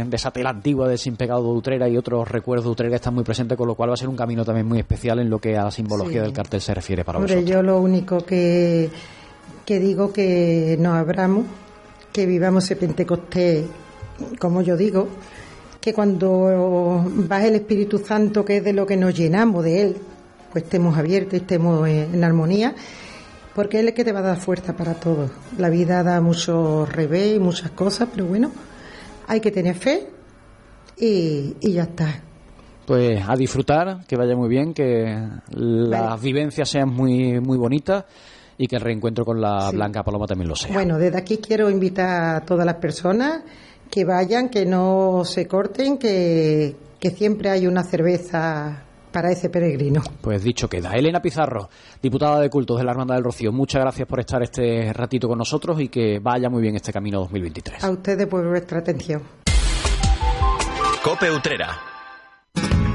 de esa tela antigua del sin pecado Utrera y otros recuerdos de Utrera están muy presentes, con lo cual va a ser un camino también muy especial en lo que a la simbología del cartel se refiere para Hombre, yo lo único que, que digo que nos abramos, que vivamos ese Pentecostés, como yo digo, que cuando va el Espíritu Santo, que es de lo que nos llenamos de Él, pues estemos abiertos, estemos en armonía, porque Él es el que te va a dar fuerza para todo. La vida da muchos revés y muchas cosas, pero bueno, hay que tener fe y, ya está. Pues a disfrutar, que vaya muy bien, que las vivencias sean muy, muy bonitas y que el reencuentro con la Blanca Paloma también lo sea. Bueno, desde aquí quiero invitar a todas las personas que vayan, que no se corten, que, que siempre hay una cerveza para ese peregrino. Pues dicho queda. Elena Pizarro, diputada de cultos de la Hermandad del Rocío, muchas gracias por estar este ratito con nosotros y que vaya muy bien este camino 2023. A ustedes por vuestra atención. Cope Utrera.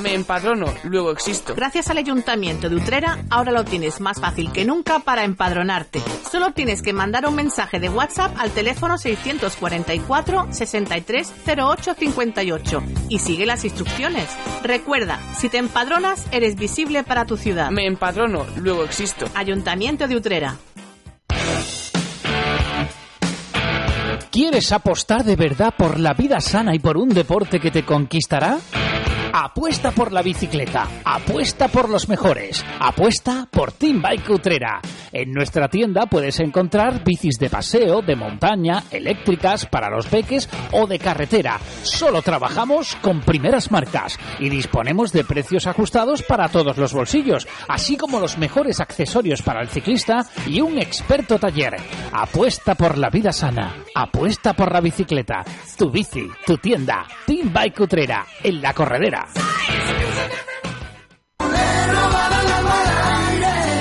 Me empadrono, luego existo. Gracias al Ayuntamiento de Utrera, ahora lo tienes más fácil que nunca para empadronarte. Solo tienes que mandar un mensaje de WhatsApp al teléfono 644 63 08 58 y sigue las instrucciones. Recuerda, si te empadronas, eres visible para tu ciudad. Me empadrono, luego existo. Ayuntamiento de Utrera. ¿Quieres apostar de verdad por la vida sana y por un deporte que te conquistará? Apuesta por la bicicleta, apuesta por los mejores, apuesta por Team Bike Utrera. En nuestra tienda puedes encontrar bicis de paseo, de montaña, eléctricas, para los peques o de carretera. Solo trabajamos con primeras marcas y disponemos de precios ajustados para todos los bolsillos, así como los mejores accesorios para el ciclista y un experto taller. Apuesta por la vida sana, apuesta por la bicicleta. Tu bici, tu tienda, Team Bike Utrera, en la corredera. Yeah. Science!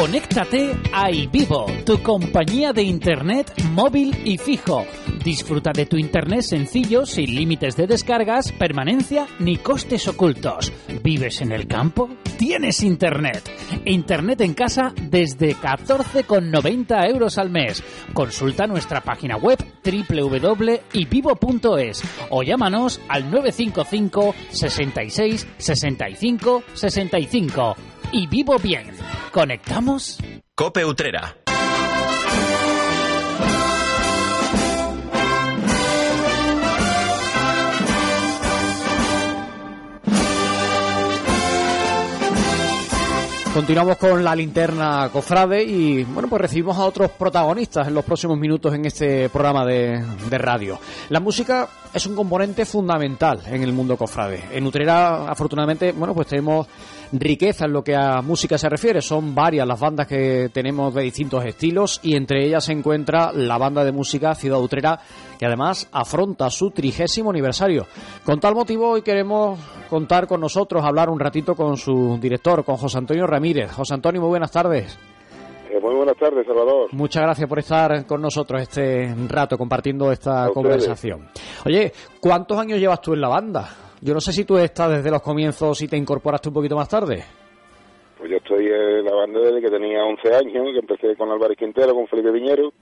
Conéctate a iVivo, tu compañía de internet móvil y fijo. Disfruta de tu internet sencillo, sin límites de descargas, permanencia ni costes ocultos. ¿Vives en el campo? Tienes internet. Internet en casa desde 14,90 euros al mes. Consulta nuestra página web www.ivivo.es o llámanos al 955 66 65 65 y vivo bien. ¿Conectamos? Cope Utrera. Continuamos con la linterna cofrade y bueno pues recibimos a otros protagonistas en los próximos minutos en este programa de, de radio. La música es un componente fundamental en el mundo cofrade. En Utrera afortunadamente bueno pues tenemos riqueza en lo que a música se refiere. Son varias las bandas que tenemos de distintos estilos y entre ellas se encuentra la banda de música Ciudad Utrera que además afronta su trigésimo aniversario. Con tal motivo hoy queremos contar con nosotros, hablar un ratito con su director, con José Antonio Ramírez. José Antonio, muy buenas tardes. Eh, muy buenas tardes, Salvador. Muchas gracias por estar con nosotros este rato compartiendo esta conversación. Oye, ¿cuántos años llevas tú en la banda? Yo no sé si tú estás desde los comienzos y te incorporaste un poquito más tarde. Pues yo estoy en la banda desde que tenía 11 años, que empecé con Álvarez Quintero, con Felipe Viñero,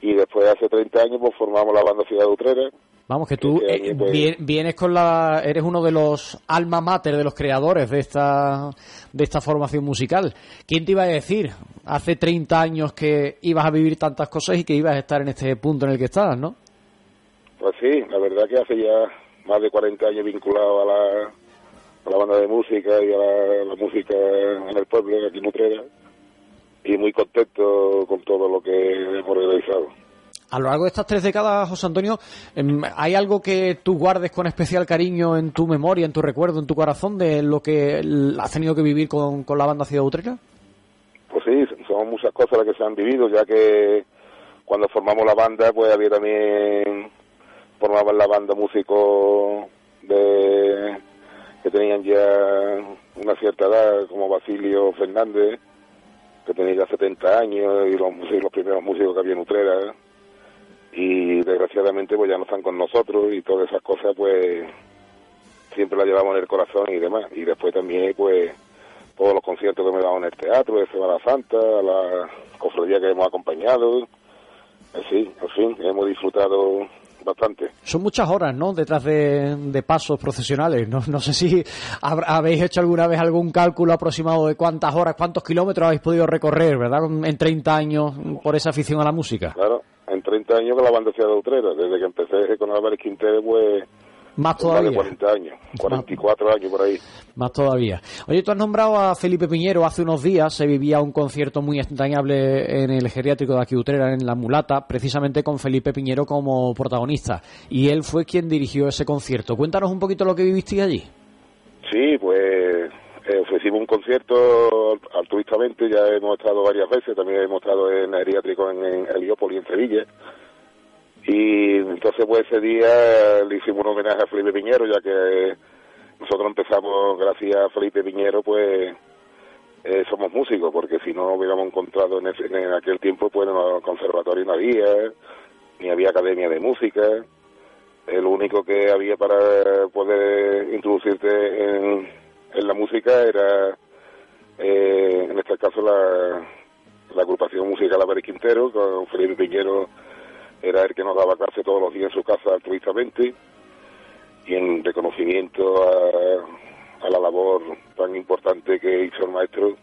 y después hace 30 años pues formamos la banda Ciudad Utrera. Vamos, que tú Ese eh, pues- vie- vienes con la, eres uno de los alma mater de los creadores de esta, de esta formación musical. ¿Quién te iba a decir hace 30 años que ibas a vivir tantas cosas y que ibas a estar en este punto en el que estás, ¿no? Pues sí, la verdad que hace ya más de 40 años vinculado a la, a la banda de música y a la, la música en el pueblo, aquí en Utrera, y muy contento con todo lo que hemos realizado. A lo largo de estas tres décadas, José Antonio, em, ¿hay algo que tú guardes con especial cariño en tu memoria, en tu recuerdo, en tu corazón de lo que has tenido que vivir con, con la banda Ciudad Utrera? Pues sí, son muchas cosas las que se han vivido, ya que cuando formamos la banda, pues había también, formaban la banda músicos de que tenían ya una cierta edad, como Basilio Fernández, que tenía ya 70 años, y los, músicos- los primeros músicos que había en Utrera, y desgraciadamente pues ya no están con nosotros, y todas esas cosas pues siempre las llevamos en el corazón y demás, y después también pues todos los conciertos que me he dado en el teatro, de Semana Santa, la cofradía que hemos acompañado, así, en fin, hemos disfrutado bastante. Son muchas horas, ¿no? Detrás de, de pasos procesionales. No, no sé si hab- habéis hecho alguna vez algún cálculo aproximado de cuántas horas, cuántos kilómetros habéis podido recorrer, ¿verdad? En 30 años por esa afición a la música. Claro, en 30 años con la banda Ciudad de Utrera, desde que empecé con Álvarez Quintero, pues Más más de todavía. 40 años, 44 años por ahí. Más todavía. Oye, tú has nombrado a Felipe Piñero. Hace unos días se vivía un concierto muy entrañable en el geriátrico de aquí Utrera, en La Mulata, precisamente con Felipe Piñero como protagonista. Y él fue quien dirigió ese concierto. Cuéntanos un poquito lo que vivisteis allí. Sí, pues eh, ofrecimos un concierto altruistamente, ya hemos estado varias veces, también hemos estado en el geriátrico en, en Heliópolis, en Sevilla. Y entonces pues ese día le hicimos un homenaje a Felipe Piñero, ya que nosotros empezamos gracias a Felipe Piñero, pues eh, somos músicos, porque si no hubiéramos encontrado en, ese- en aquel tiempo, pues no, conservatorio no había, ni había academia de música. El único que había para poder introducirte en, en la música era, eh, en este caso, la, la agrupación musical Álvarez Quintero, con Felipe Piñero era el que nos daba clase todos los días en su casa altruistamente y en reconocimiento a, la labor tan importante que hizo el maestro,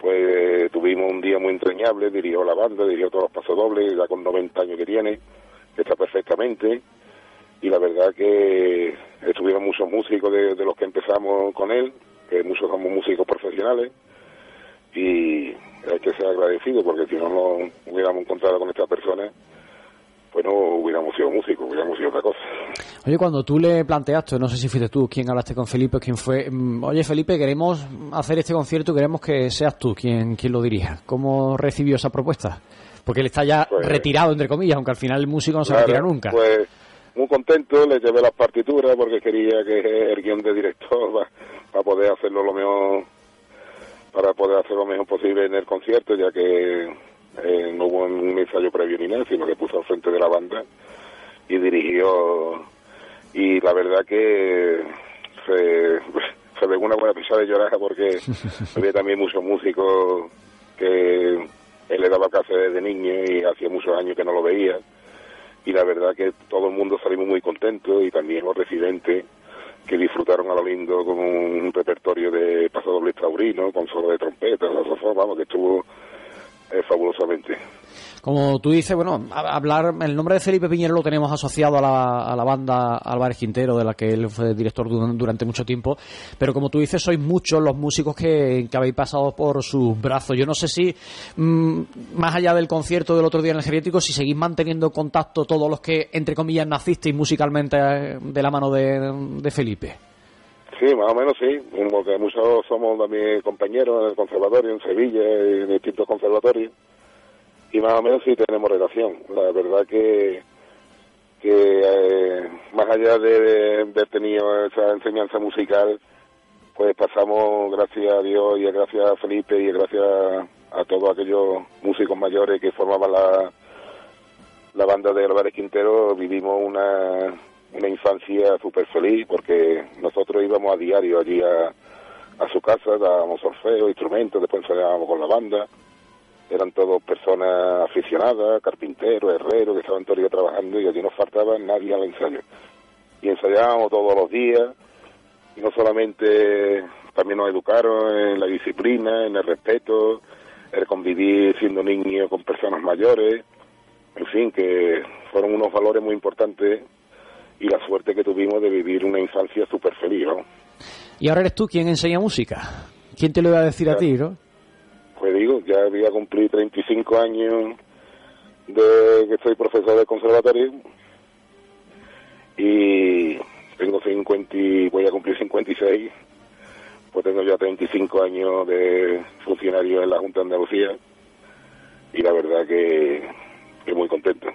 pues tuvimos un día muy entrañable, dirigió la banda, dirigió todos los pasodobles, ya con 90 años que tiene, está perfectamente, y la verdad que estuvieron muchos músicos de, los que empezamos con él, que muchos somos músicos profesionales, y hay que ser agradecido porque si no nos hubiéramos encontrado con esta persona, pues no hubiéramos sido músicos, hubiéramos sido otra cosa. Oye, cuando tú le planteaste, no sé si fuiste tú quien hablaste con Felipe quién fue, mm, oye Felipe, queremos hacer este concierto, queremos que seas tú quien, quien lo dirija. ¿Cómo recibió esa propuesta? Porque él está ya Pues- retirado, entre comillas, aunque al final el músico no se retira nunca. Pues muy contento, le llevé las partituras porque quería que el guion de director (laughs) va- para poder hacerlo lo mejor para poder hacer lo mejor posible en el concierto, ya que eh, no hubo un ensayo previo ni nada, sino que puso al frente de la banda y dirigió. Y la verdad que se, se pegó una buena pisada de llorar porque (laughs) había también muchos músicos que él le daba clase desde niño y hacía muchos años que no lo veía y la verdad que todo el mundo salimos muy contentos y también los residentes que disfrutaron a lo lindo con un repertorio de pasodobles taurino, con solo de trompeta, saxofón, vamos, que estuvo fabulosamente. Como tú dices, bueno, hablar, el nombre de Felipe Piñero lo tenemos asociado a la, a la banda Álvarez Quintero, de la que él fue director du- durante mucho tiempo, pero como tú dices, sois muchos los músicos que, que habéis pasado por sus brazos. Yo no sé si, mm, más allá del concierto del otro día en el geriátrico, si seguís manteniendo contacto todos los que, entre comillas, nacisteis musicalmente eh, de la mano de Felipe. Sí, más o menos sí, porque muchos somos también compañeros en el conservatorio, en Sevilla, en distintos conservatorios, y más o menos sí tenemos relación. La verdad que, que eh, más allá de, haber tenido esa enseñanza musical, pues pasamos, gracias a Dios y gracias a Felipe y gracias a todos aquellos músicos mayores que formaban la, la banda de Álvarez Quintero, vivimos una, una infancia súper feliz porque nosotros íbamos a diario allí a, su casa, dábamos solfeo, instrumentos, después ensayábamos con la banda. Eran todos personas aficionadas, carpinteros, herreros, que estaban todo el día trabajando y allí no faltaba nadie al ensayo. Y ensayábamos todos los días y no solamente también nos educaron en la disciplina, en el respeto, el convivir siendo niño con personas mayores, en fin, que fueron unos valores muy importantes y la suerte que tuvimos de vivir una infancia súper feliz, ¿no? Y ahora eres tú quien enseña música. ¿Quién te lo iba a decir a ti, no? Pues digo, ya había cumplido 35 años de que soy profesor de conservatorio y tengo 50 y voy a cumplir 56 pues tengo ya 35 años de funcionario en la Junta de Andalucía y la verdad que, que muy contento.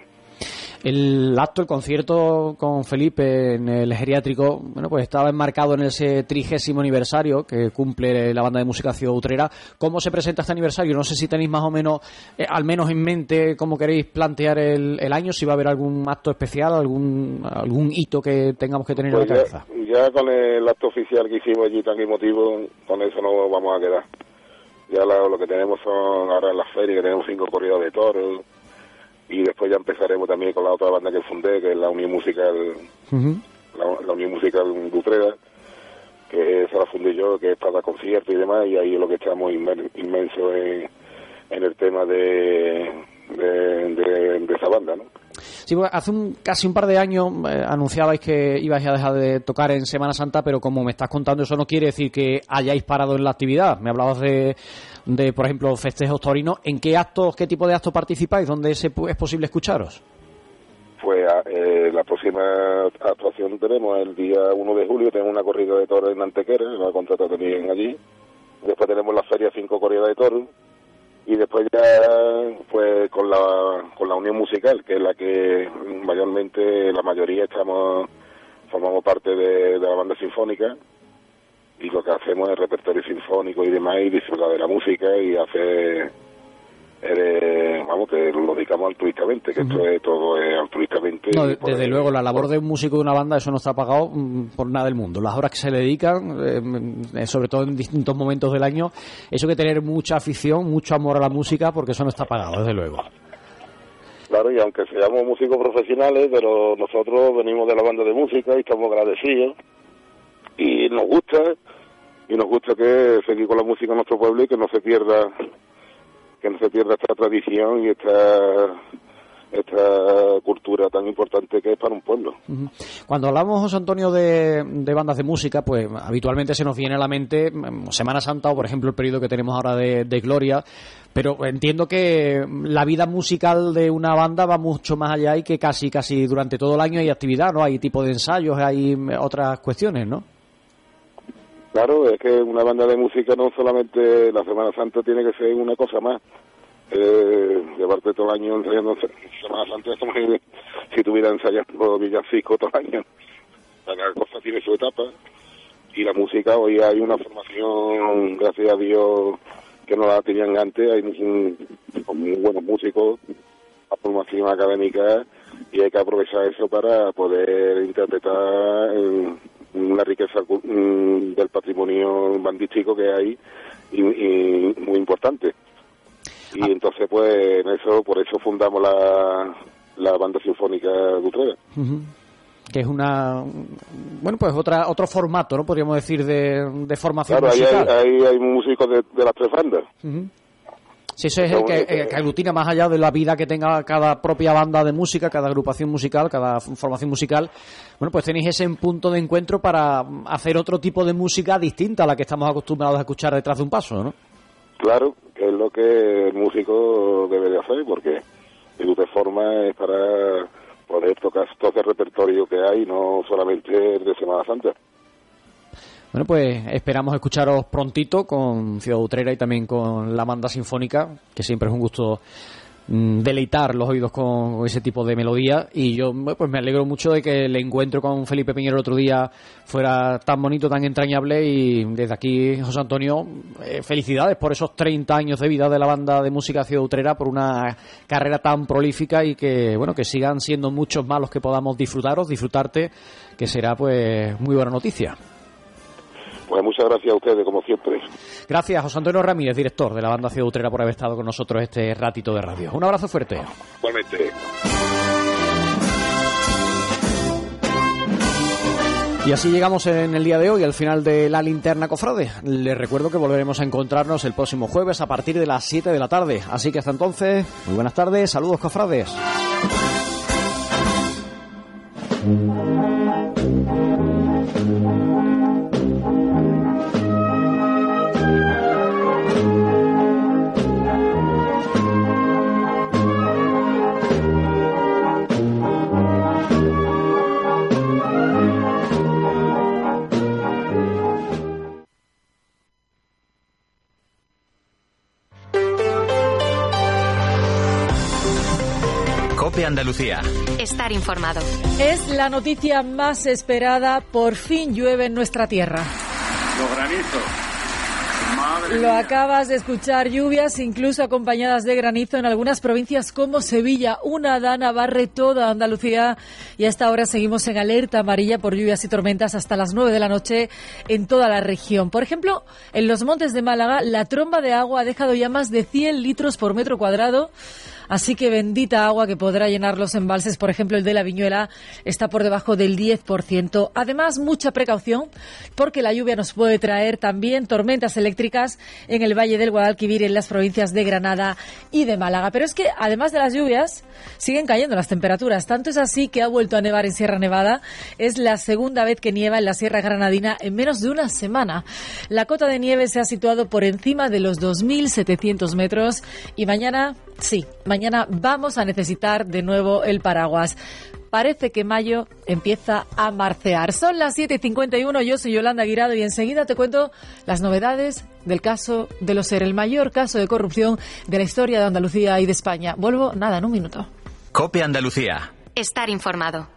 El acto, el concierto con Felipe en el geriátrico, bueno, pues estaba enmarcado en ese trigésimo aniversario que cumple la banda de música Ciudad Utrera. ¿Cómo se presenta este aniversario? No sé si tenéis más o menos, eh, al menos en mente, cómo queréis plantear el, el, año, si va a haber algún acto especial, algún algún hito que tengamos que tener pues en la cabeza. Ya con el acto oficial que hicimos allí tan emotivo, con eso no vamos a quedar. Ya lo, lo que tenemos son ahora en la feria, que tenemos cinco corridos de toros y después ya empezaremos también con la otra banda que fundé, que es la Unión Musical, la, la, Unión Musical Dutrera, que esa la fundé yo, que es para conciertos y demás, y ahí es lo que estamos inmenso en, en el tema de, de, de, de esa banda, ¿no? Sí, pues hace un, casi un par de años eh, anunciabais que ibais a dejar de tocar en Semana Santa, pero como me estás contando, eso no quiere decir que hayáis parado en la actividad. Me hablabas de, de por ejemplo, festejos torinos. ¿En qué actos, qué tipo de actos participáis? ¿Dónde se, es posible escucharos? Pues eh, la próxima actuación tenemos el día 1 de julio, tenemos una corrida de toros en Antequera, la contrata también allí. Después tenemos la Feria 5 Corrida de Toros y después ya pues con la con la unión musical que es la que mayormente la mayoría estamos formamos parte de la banda sinfónica y lo que hacemos es repertorio sinfónico y demás y disfrutar de la música y hacer vamos que lo dedicamos altruistamente que uh -huh. esto es todo es altruistamente no, desde luego la labor de un músico de una banda eso no está pagado mm, por nada del mundo. Las horas que se le dedican eh, sobre todo en distintos momentos del año eso que tener mucha afición mucho amor a la música porque eso no está pagado desde luego. Claro, y aunque seamos músicos profesionales, pero nosotros venimos de la banda de música y estamos agradecidos y nos gusta y nos gusta que seguir con la música en nuestro pueblo y que no se pierda que no se pierda esta tradición y esta esta cultura tan importante que es para un pueblo. Cuando hablamos, José Antonio, de, de, bandas de música, pues habitualmente se nos viene a la mente Semana Santa o, por ejemplo, el periodo que tenemos ahora de, de Gloria, pero entiendo que la vida musical de una banda va mucho más allá y que casi, casi durante todo el año hay actividad, ¿no? Hay tipo de ensayos, hay otras cuestiones, ¿no? Claro, es que una banda de música no solamente la Semana Santa tiene que ser una cosa más. Eh, llevarte todo el año ensayando Semana Santa es como si, tuviera ensayando villancico todo el año. Cada cosa tiene su etapa y la música hoy hay una formación, gracias a Dios, que no la tenían antes. Hay muy, buenos músicos, la formación académica y hay que aprovechar eso para poder interpretar una riqueza del patrimonio bandístico que hay y, y muy importante. Y ah. entonces, pues, en eso, por eso fundamos la, la banda sinfónica de Utrera. Uh -huh. Que es una, bueno, pues otra otro formato, ¿no? Podríamos decir, de, de formación claro, musical. Ahí hay, hay, hay músicos de, de, las tres bandas. Uh -huh. Sí, ese es el que, aglutina más allá de la vida que tenga cada propia banda de música, cada agrupación musical, cada formación musical. Bueno, pues tenéis ese punto de encuentro para hacer otro tipo de música distinta a la que estamos acostumbrados a escuchar detrás de un paso, ¿no? Claro, que es lo que el músico debe de hacer, porque si te forma es para poder tocar todo el repertorio que hay, no solamente de Semana Santa. Bueno, pues esperamos escucharos prontito con Ciudad Utrera y también con la banda sinfónica, que siempre es un gusto mmm, deleitar los oídos con, ese tipo de melodía. Y yo pues me alegro mucho de que el encuentro con Felipe Piñero el otro día fuera tan bonito, tan entrañable. Y desde aquí, José Antonio, eh, felicidades por esos 30 años de vida de la banda de música Ciudad Utrera, por una carrera tan prolífica y que, bueno, que sigan siendo muchos más los que podamos disfrutaros, disfrutarte, que será pues muy buena noticia. Pues muchas gracias a ustedes, como siempre. Gracias, José Antonio Ramírez, director de la banda Ciudad Utrera, por haber estado con nosotros este ratito de radio. Un abrazo fuerte. Igualmente. Y así llegamos en el día de hoy al final de la linterna cofrade. Les recuerdo que volveremos a encontrarnos el próximo jueves a partir de las 7 de la tarde. Así que hasta entonces, muy buenas tardes, saludos cofrades. Cope Andalucía. Estar informado. Es la noticia más esperada. Por fin llueve en nuestra tierra. Los granizos. Madre Lo mía. acabas de escuchar, lluvias incluso acompañadas de granizo en algunas provincias como Sevilla. Una dana barre toda Andalucía y a esta hora seguimos en alerta amarilla por lluvias y tormentas hasta las 9 de la noche en toda la región. Por ejemplo, en los montes de Málaga, la tromba de agua ha dejado ya más de 100 litros por metro cuadrado. Así que bendita agua que podrá llenar los embalses, por ejemplo el de la Viñuela, está por debajo del 10%. Además, mucha precaución porque la lluvia nos puede traer también tormentas eléctricas en el Valle del Guadalquivir, en las provincias de Granada y de Málaga. Pero es que además de las lluvias, siguen cayendo las temperaturas. Tanto es así que ha vuelto a nevar en Sierra Nevada. Es la segunda vez que nieva en la Sierra Granadina en menos de una semana. La cota de nieve se ha situado por encima de los 2.700 metros y mañana, sí, mañana vamos a necesitar de nuevo el paraguas. Parece que mayo empieza a marcear. Son las 7.51, yo soy Yolanda Guirado y enseguida te cuento las novedades del caso de los ser, el mayor caso de corrupción de la historia de Andalucía y de España. Vuelvo, nada, en un minuto. Cope Andalucía. Estar informado.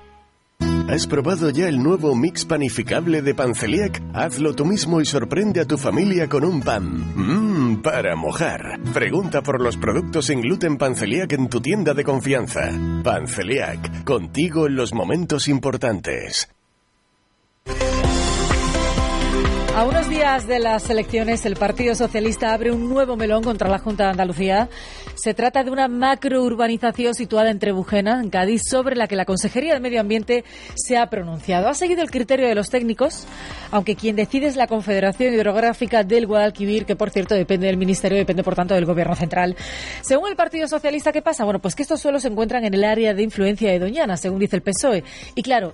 ¿Has probado ya el nuevo mix panificable de Panceliac? Hazlo tú mismo y sorprende a tu familia con un pan. Mmm, para mojar. Pregunta por los productos sin gluten Panceliac en tu tienda de confianza. Panceliac, contigo en los momentos importantes. A unos días de las elecciones, el Partido Socialista abre un nuevo melón contra la Junta de Andalucía. Se trata de una macrourbanización situada en Trebujena, en Cádiz, sobre la que la Consejería de Medio Ambiente se ha pronunciado. Ha seguido el criterio de los técnicos, aunque quien decide es la Confederación Hidrográfica del Guadalquivir, que por cierto depende del Ministerio, depende por tanto del Gobierno Central. Según el Partido Socialista, ¿qué pasa? Bueno, pues que estos suelos se encuentran en el área de influencia de Doñana, según dice el PSOE. Y claro,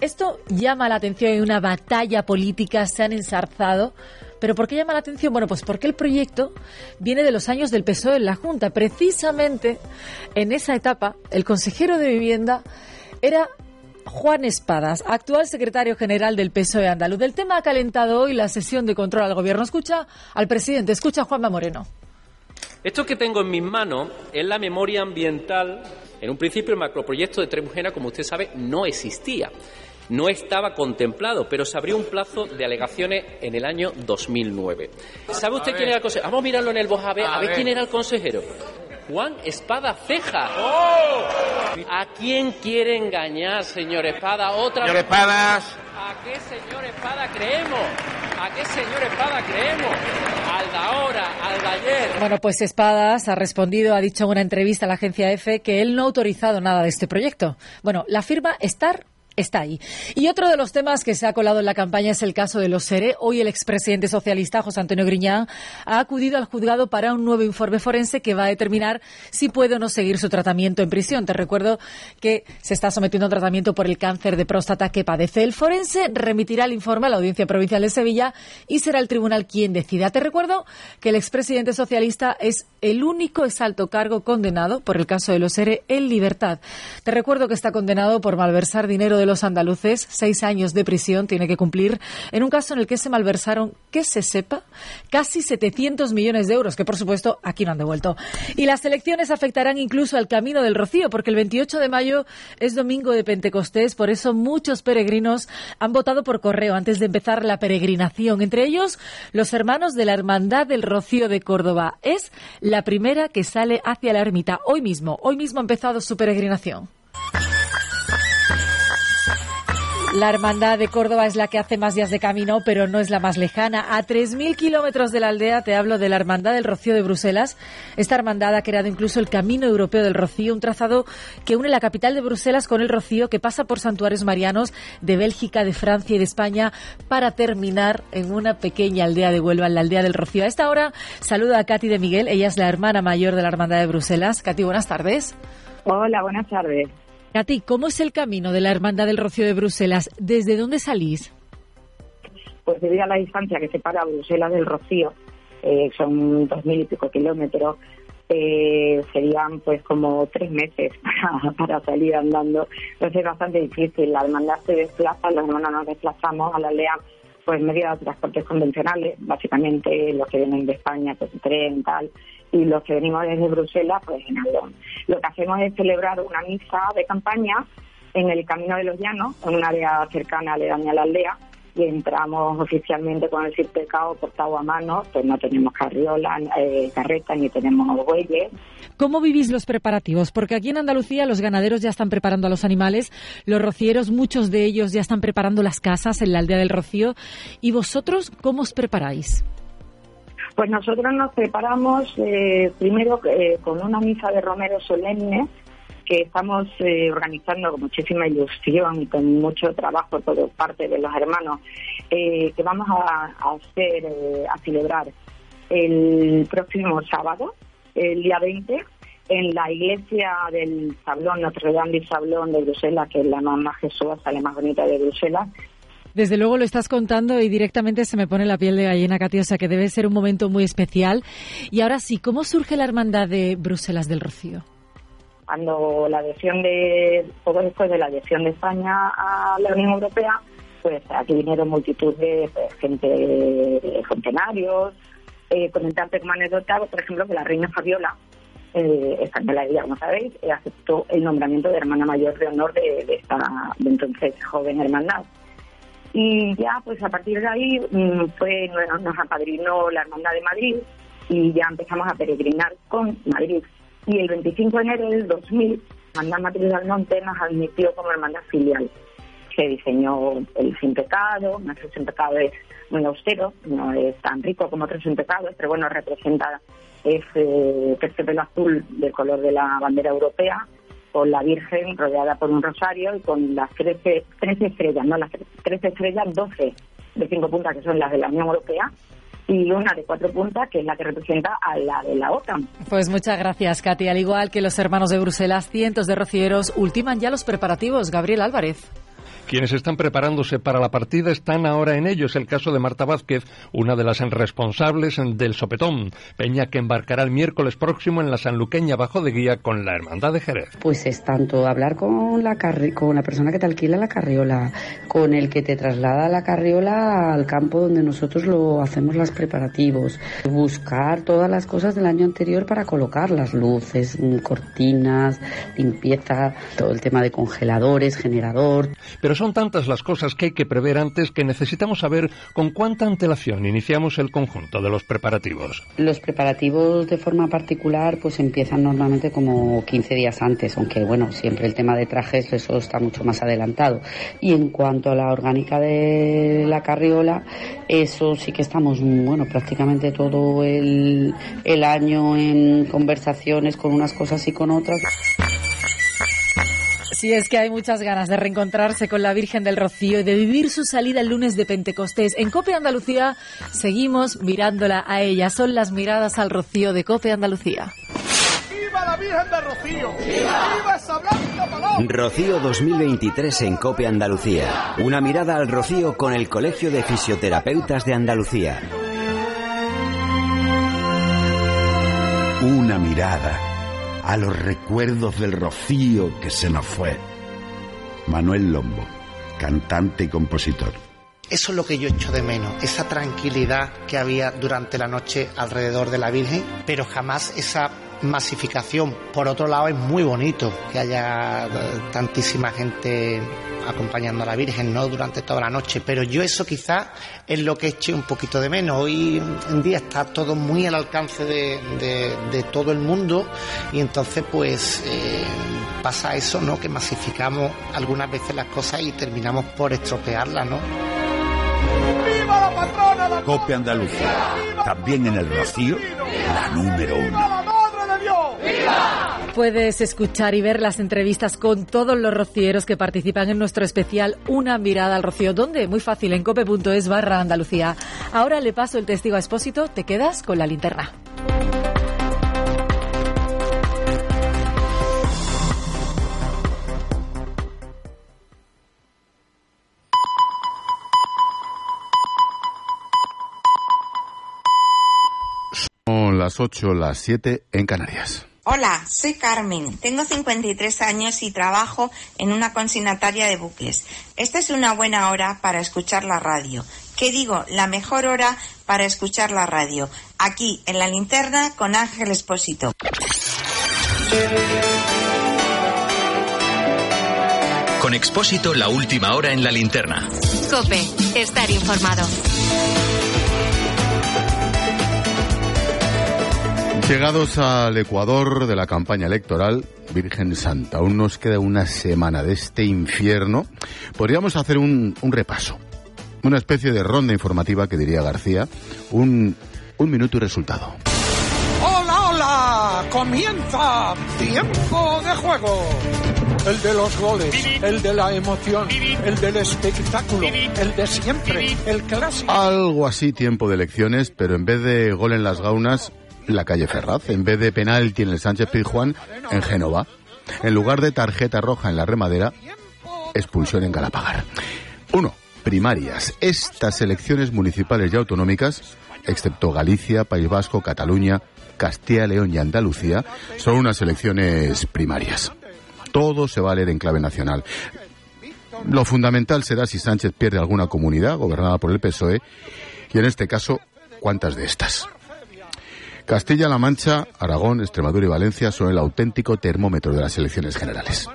esto llama la atención en una batalla política, se han ensarzado. ¿Pero por qué llama la atención? Bueno, pues porque el proyecto viene de los años del PSOE en la Junta. Precisamente en esa etapa, el consejero de Vivienda era Juan Espadas, actual secretario general del PSOE andaluz. El tema ha calentado hoy la sesión de control al gobierno. Escucha al presidente, escucha a Juanma Moreno. Esto que tengo en mis manos es la memoria ambiental. En un principio el macroproyecto de Trebujena, como usted sabe, no existía. No estaba contemplado, pero se abrió un plazo de alegaciones en el año 2009. ¿Sabe usted quién era el consejero? Vamos a mirarlo en el voz a ver, a ver quién era el consejero. Juan Espada Ceja. ¿A quién quiere engañar, señor Espada? Otra Señor vez. Espadas. ¿A qué señor Espada creemos? ¿A qué señor Espada creemos? ¿Al de ahora? ¿Al de ayer? Bueno, pues Espadas ha respondido, ha dicho en una entrevista a la agencia EFE que él no ha autorizado nada de este proyecto. Bueno, la firma Star está ahí. Y otro de los temas que se ha colado en la campaña es el caso de los SERE. Hoy el expresidente socialista José Antonio Griñán ha acudido al juzgado para un nuevo informe forense que va a determinar si puede o no seguir su tratamiento en prisión. Te recuerdo que se está sometiendo a un tratamiento por el cáncer de próstata que padece. El forense remitirá el informe a la Audiencia Provincial de Sevilla y será el tribunal quien decida. Te recuerdo que el expresidente socialista es el único exalto cargo condenado por el caso de los SERE en libertad. Te recuerdo que está condenado por malversar dinero de los andaluces. Seis años de prisión tiene que cumplir en un caso en el que se malversaron, que se sepa, casi 700 millones de euros, que por supuesto aquí no han devuelto. Y las elecciones afectarán incluso al Camino del Rocío, porque el 28 de mayo es domingo de Pentecostés, por eso muchos peregrinos han votado por correo antes de empezar la peregrinación. Entre ellos, los hermanos de la Hermandad del Rocío de Córdoba. Es la primera que sale hacia la ermita hoy mismo. Hoy mismo ha empezado su peregrinación. La Hermandad de Córdoba es la que hace más días de camino, pero no es la más lejana. A 3.000 kilómetros de la aldea te hablo de la Hermandad del Rocío de Bruselas. Esta hermandad ha creado incluso el Camino Europeo del Rocío, un trazado que une la capital de Bruselas con el Rocío, que pasa por santuarios marianos de Bélgica, de Francia y de España, para terminar en una pequeña aldea de Huelva, en la aldea del Rocío. A esta hora saludo a Katy de Miguel, ella es la hermana mayor de la Hermandad de Bruselas. Katy, buenas tardes. Hola, buenas tardes. Katy, ¿cómo es el camino de la Hermandad del Rocío de Bruselas? ¿Desde dónde salís? Pues debido a la distancia que separa Bruselas del Rocío, eh, son dos mil y pico kilómetros, eh, serían pues como tres meses (laughs) para, salir andando. Entonces es bastante difícil. La hermandad se desplaza, los hermanos nos desplazamos a la aldea pues medio de transportes convencionales, básicamente los que vienen de España, pues tren, tal, y los que venimos desde Bruselas, pues en avión. Lo que hacemos es celebrar una misa de campaña en el Camino de los Llanos, en un área cercana a la aldea, y entramos oficialmente con el cirpecado portado a mano, pues no tenemos carriola, eh, carreta ni tenemos bueyes. ¿Cómo vivís los preparativos? Porque aquí en Andalucía los ganaderos ya están preparando a los animales, los rocieros, muchos de ellos ya están preparando las casas en la aldea del Rocío. ¿Y vosotros cómo os preparáis? Pues nosotros nos preparamos eh, primero eh, con una misa de romero solemne que estamos eh, organizando con muchísima ilusión y con mucho trabajo por parte de los hermanos, eh, que vamos a, hacer, eh, a celebrar el próximo sábado, el día 20, en la iglesia del Sablón, Notre Dame del Sablón de Bruselas, que es la más majestuosa, la más bonita de Bruselas, desde luego lo estás contando y directamente se me pone la piel de gallina, sea que debe ser un momento muy especial. Y ahora sí, ¿cómo surge la hermandad de Bruselas del Rocío? Cuando la adhesión de, poco después de la adhesión de España a la Unión Europea, pues aquí vinieron multitud de pues, gente, de funcionarios, eh, comentarte como anécdota, por ejemplo, que la reina Fabiola, eh, española ella, como sabéis, eh, aceptó el nombramiento de hermana mayor de honor de, de esta de entonces joven hermandad. Y ya, pues a partir de ahí, fue, nos apadrinó la Hermandad de Madrid y ya empezamos a peregrinar con Madrid. Y el 25 de enero del 2000, Hermandad Matriz del Monte nos admitió como hermandad filial. Se diseñó el Sin Pecado, nuestro Sin Pecado es muy austero, no es tan rico como otros Sin Pecados, pero bueno, representa ese terciopelo azul del color de la bandera europea con la Virgen rodeada por un rosario y con las 13, 13 estrellas, no las 13 estrellas, 12 de 5 puntas que son las de la Unión Europea y una de cuatro puntas que es la que representa a la de la OTAN. Pues muchas gracias, Katy. Al igual que los hermanos de Bruselas, cientos de rocieros ultiman ya los preparativos. Gabriel Álvarez. Quienes están preparándose para la partida están ahora en ello. Es el caso de Marta Vázquez, una de las responsables del sopetón, peña que embarcará el miércoles próximo en la Sanluqueña bajo de guía con la Hermandad de Jerez. Pues es tanto hablar con la, con la persona que te alquila la carriola, con el que te traslada la carriola al campo donde nosotros lo hacemos los preparativos, buscar todas las cosas del año anterior para colocar las luces, cortinas, limpieza, todo el tema de congeladores, generador. Pero son tantas las cosas que hay que prever antes que necesitamos saber con cuánta antelación iniciamos el conjunto de los preparativos. Los preparativos de forma particular pues empiezan normalmente como 15 días antes, aunque bueno, siempre el tema de trajes eso está mucho más adelantado. Y en cuanto a la orgánica de la carriola, eso sí que estamos, bueno, prácticamente todo el, el año en conversaciones con unas cosas y con otras. Sí, es que hay muchas ganas de reencontrarse con la Virgen del Rocío y de vivir su salida el lunes de Pentecostés. En Cope Andalucía seguimos mirándola a ella. Son las miradas al Rocío de Cope Andalucía. ¡Viva la Virgen del Rocío! ¡Viva, esa blanca palabra! Rocío 2023 en Cope Andalucía. Una mirada al Rocío con el Colegio de Fisioterapeutas de Andalucía. Una mirada a los recuerdos del rocío que se nos fue. Manuel Lombo. cantante y compositor. Eso es lo que yo echo de menos, esa tranquilidad que había durante la noche alrededor de la Virgen, pero jamás esa masificación. Por otro lado, es muy bonito que haya eh, tantísima gente acompañando a la Virgen, ¿no? Durante toda la noche. Pero yo eso quizás es lo que eché un poquito de menos. Hoy en día está todo muy al alcance de, de, todo el mundo y entonces pues eh, pasa eso, ¿no? Que masificamos algunas veces las cosas y terminamos por estropearlas, ¿no? ¡Viva la patrona! La Cope Andalucía. También en el Rocío, la número uno. Puedes escuchar y ver las entrevistas con todos los rocieros que participan en nuestro especial Una mirada al rocío. ¿Dónde? Muy fácil, en cope.es barra Andalucía. Ahora le paso el testigo a Expósito, te quedas con la linterna. Son las 8, las 7 en Canarias. Hola, soy Carmen, tengo 53 años y trabajo en una consignataria de buques. Esta es una buena hora para escuchar la radio. ¿Qué digo? La mejor hora para escuchar la radio. Aquí, en la linterna, con Ángel Espósito. Con Expósito, la última hora en la linterna. Cope, estar informado. Llegados al Ecuador de la campaña electoral, Virgen Santa, aún nos queda una semana de este infierno. Podríamos hacer un, repaso, una especie de ronda informativa que diría García, un, un minuto y resultado. ¡Hola, hola! ¡Comienza! ¡Tiempo de juego! El de los goles, el de la emoción, el del espectáculo, el de siempre, el clásico. Algo así tiempo de elecciones, pero en vez de gol en las gaunas, la calle Ferraz, en vez de penalti en el Sánchez Pizjuán, en Génova. En lugar de tarjeta roja en la remadera, expulsión en Galapagar. Uno, primarias. Estas elecciones municipales y autonómicas, excepto Galicia, País Vasco, Cataluña, Castilla, León y Andalucía, son unas elecciones primarias. Todo se va a leer en clave nacional. Lo fundamental será si Sánchez pierde alguna comunidad gobernada por el PSOE y en este caso, cuántas de estas. Castilla-La Mancha, Aragón, Extremadura y Valencia son el auténtico termómetro de las elecciones generales.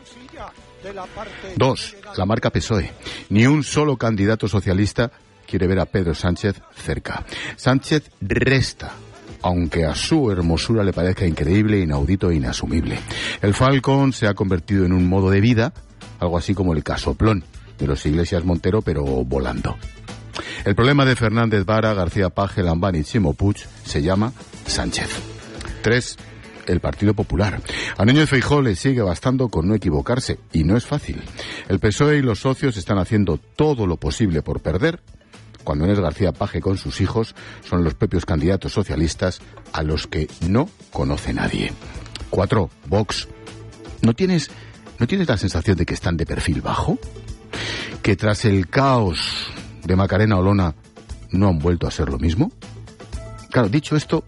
Dos, la marca PSOE. Ni un solo candidato socialista quiere ver a Pedro Sánchez cerca. Sánchez resta, aunque a su hermosura le parezca increíble, inaudito e inasumible. El Falcon se ha convertido en un modo de vida, algo así como el casoplón de los Iglesias Montero, pero volando. El problema de Fernández Vara, García Paje, Lambán y Chimo se llama Sánchez. Tres, el Partido Popular. A Núñez Feijó le sigue bastando con no equivocarse, y no es fácil. El PSOE y los socios están haciendo todo lo posible por perder, cuando no es García Paje con sus hijos, son los propios candidatos socialistas a los que no conoce nadie. Cuatro, Vox. ¿No tienes, ¿No tienes la sensación de que están de perfil bajo? ¿Que tras el caos de Macarena Olona no han vuelto a ser lo mismo? Claro, dicho esto,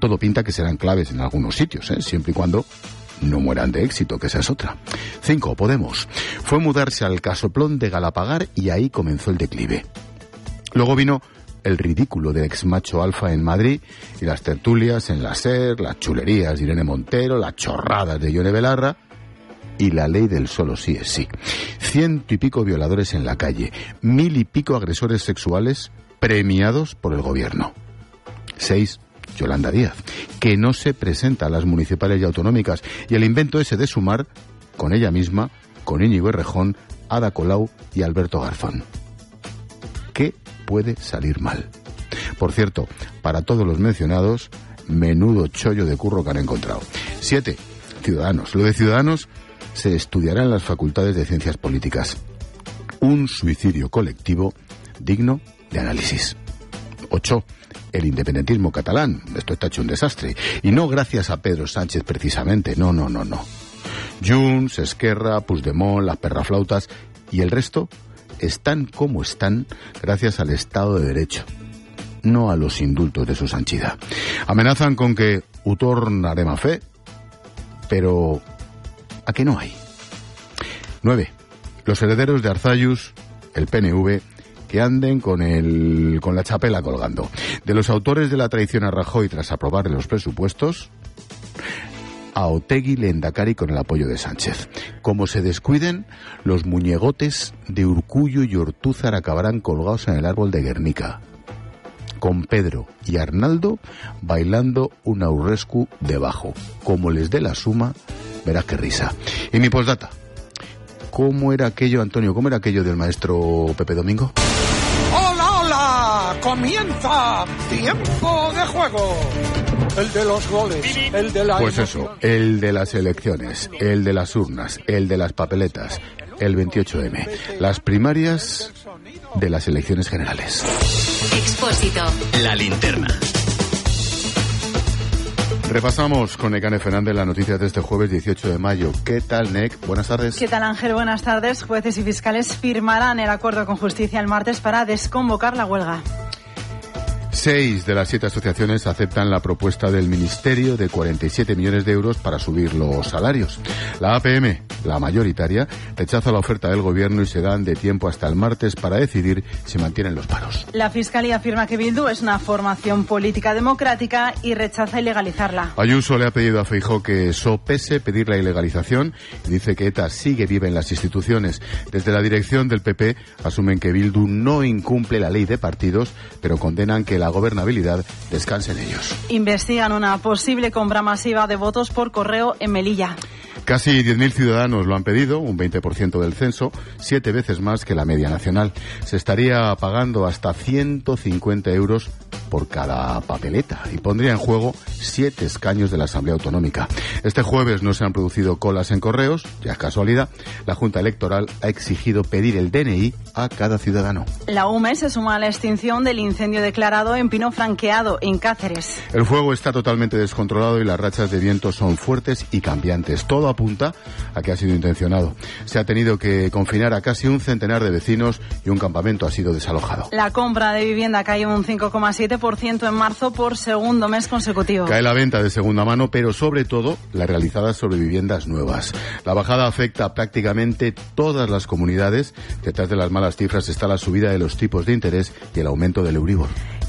todo pinta que serán claves en algunos sitios, ¿eh? siempre y cuando no mueran de éxito, que esa es otra. Cinco, Podemos. Fue mudarse al casoplón de Galapagar y ahí comenzó el declive. Luego vino el ridículo del ex macho alfa en Madrid y las tertulias en la SER, las chulerías de Irene Montero, las chorradas de Yone Belarra y la ley del solo sí es sí. Ciento y pico violadores en la calle, mil y pico agresores sexuales premiados por el gobierno. Seis, Yolanda Díaz, que no se presenta a las municipales y autonómicas, y el invento ese de sumar con ella misma, con Íñigo Errejón, Ada Colau y Alberto Garzón. ¿Qué puede salir mal? Por cierto, para todos los mencionados, menudo chollo de curro que han encontrado. Siete, Ciudadanos. Lo de Ciudadanos se estudiará en las facultades de ciencias políticas. Un suicidio colectivo digno de análisis. Ocho, el independentismo catalán. Esto está hecho un desastre. Y no gracias a Pedro Sánchez precisamente. No, no, no, no. Junts, Esquerra, Puigdemont, las perraflautas y el resto están como están gracias al Estado de Derecho, no a los indultos de su sanchidad. Amenazan con que utorn harema fe, pero ¿a qué no hay? 9. Los herederos de Arzayus, el PNV, que anden con, el, con la chapela colgando. De los autores de la traición a Rajoy tras aprobar los presupuestos, a Otegui Lendakari con el apoyo de Sánchez. Como se descuiden, los muñegotes de Urcullo y Ortúzar acabarán colgados en el árbol de Guernica, con Pedro y Arnaldo bailando un aurrescu debajo. Como les dé la suma, verás qué risa. Y mi postdata. ¿Cómo era aquello, Antonio? ¿Cómo era aquello del maestro Pepe Domingo? ¡Hola, hola! ¡Comienza! ¡Tiempo de juego! El de los goles, el de la Pues eso, el de las elecciones, el de las urnas, el de las papeletas, el 28M. Las primarias de las elecciones generales. Expósito. La linterna. Repasamos con Necane Fernández las noticias de este jueves 18 de mayo. ¿Qué tal, Nec? Buenas tardes. ¿Qué tal, Ángel? Buenas tardes. Jueces y fiscales firmarán el acuerdo con justicia el martes para desconvocar la huelga. Seis de las siete asociaciones aceptan la propuesta del Ministerio de 47 millones de euros para subir los salarios. La APM, la mayoritaria, rechaza la oferta del Gobierno y se dan de tiempo hasta el martes para decidir si mantienen los paros. La Fiscalía afirma que Bildu es una formación política democrática y rechaza ilegalizarla. Ayuso le ha pedido a Feijó que sopese pedir la ilegalización y dice que ETA sigue viva en las instituciones. Desde la dirección del PP asumen que Bildu no incumple la ley de partidos, pero condenan que la gobernabilidad descanse en ellos. Investigan una posible compra masiva de votos por correo en Melilla. Casi 10.000 ciudadanos lo han pedido, un 20% del censo, siete veces más que la media nacional. Se estaría pagando hasta 150 euros por cada papeleta y pondría en juego siete escaños de la Asamblea Autonómica. Este jueves no se han producido colas en correos, ya es casualidad. La Junta Electoral ha exigido pedir el DNI a cada ciudadano. La UME se suma a la extinción del incendio declarado en Pino Franqueado, en Cáceres. El fuego está totalmente descontrolado y las rachas de viento son fuertes y cambiantes. Todo apunta a que ha sido intencionado. Se ha tenido que confinar a casi un centenar de vecinos y un campamento ha sido desalojado. La compra de vivienda cae un 5,7% en marzo por segundo mes consecutivo. Cae la venta de segunda mano, pero sobre todo la realizada sobre viviendas nuevas. La bajada afecta a prácticamente todas las comunidades. Detrás de las malas cifras está la subida de los tipos de interés y el aumento del Euribor.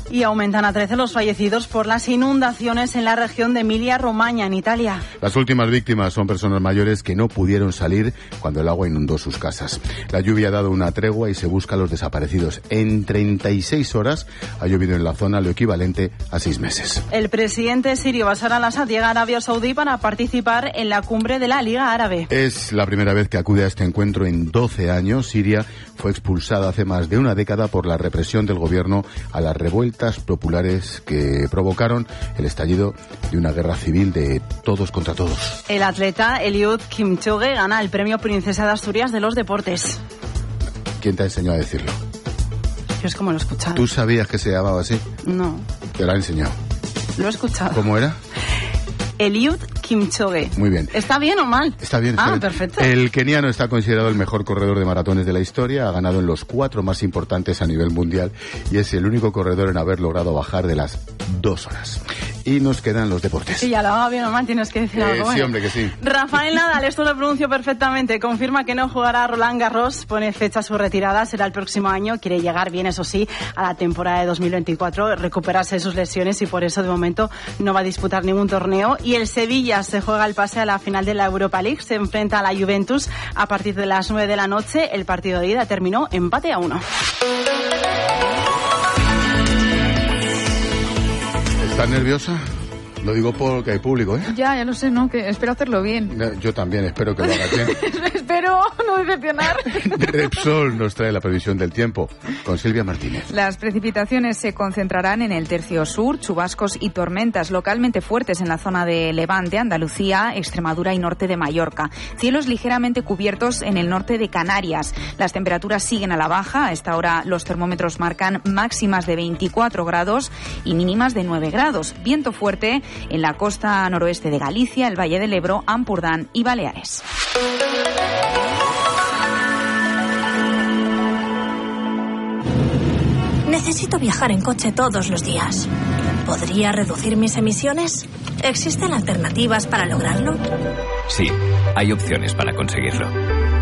Y aumentan a 13 los fallecidos por las inundaciones en la región de Emilia-Romagna, en Italia. Las últimas víctimas son personas mayores que no pudieron salir cuando el agua inundó sus casas. La lluvia ha dado una tregua y se busca a los desaparecidos. En 36 horas ha llovido en la zona lo equivalente a seis meses. El presidente sirio Bashar al-Assad llega a Arabia Saudí para participar en la cumbre de la Liga Árabe. Es la primera vez que acude a este encuentro en 12 años. Siria fue expulsada hace más de una década por la represión del gobierno a las revueltas populares que provocaron el estallido de una guerra civil de todos contra todos. El atleta Eliud Kipchoge gana el premio Princesa de Asturias de los Deportes. ¿Quién te ha enseñado a decirlo? Yo es como lo he escuchado. ¿Tú sabías que se llamaba así? No, Te lo ha enseñado. lo he escuchado. ¿Cómo era? Eliud Kipchoge. Muy bien. ¿Está bien o mal? Está bien. está Ah, bien. perfecto. El keniano está considerado el mejor corredor de maratones de la historia, ha ganado en los cuatro más importantes a nivel mundial y es el único corredor en haber logrado bajar de las dos horas. Y nos quedan los deportes. Sí, ya lo haga bien o mal, tienes que decir Eh, algo. sí, bueno. hombre, que sí. Rafael (laughs) Nadal, esto lo pronuncio perfectamente, confirma que no jugará Roland Garros, pone fecha a su retirada, será el próximo año, quiere llegar bien, eso sí, a la temporada de 2024, recuperarse de sus lesiones y por eso de momento no va a disputar ningún torneo. Y el Sevilla se juega el pase a la final de la Europa League, se enfrenta a la Juventus a partir de las 9 de la noche, el partido de ida terminó empate a uno. ¿Estás nerviosa? Lo digo porque hay público, ¿eh? Ya, ya lo sé, ¿no? Que espero hacerlo bien. Yo también espero que lo hagas bien. (laughs) espero no decepcionar. (laughs) Repsol nos trae la previsión del tiempo con Silvia Martínez. Las precipitaciones se concentrarán en el tercio sur, chubascos y tormentas localmente fuertes en la zona de Levante, Andalucía, Extremadura y norte de Mallorca. Cielos ligeramente cubiertos en el norte de Canarias. Las temperaturas siguen a la baja. A esta hora los termómetros marcan máximas de 24 grados y mínimas de 9 grados. Viento fuerte en la costa noroeste de Galicia, el Valle del Ebro, Ampurdán y Baleares. Necesito viajar en coche todos los días. ¿Podría reducir mis emisiones? ¿Existen alternativas para lograrlo? Sí, hay opciones para conseguirlo.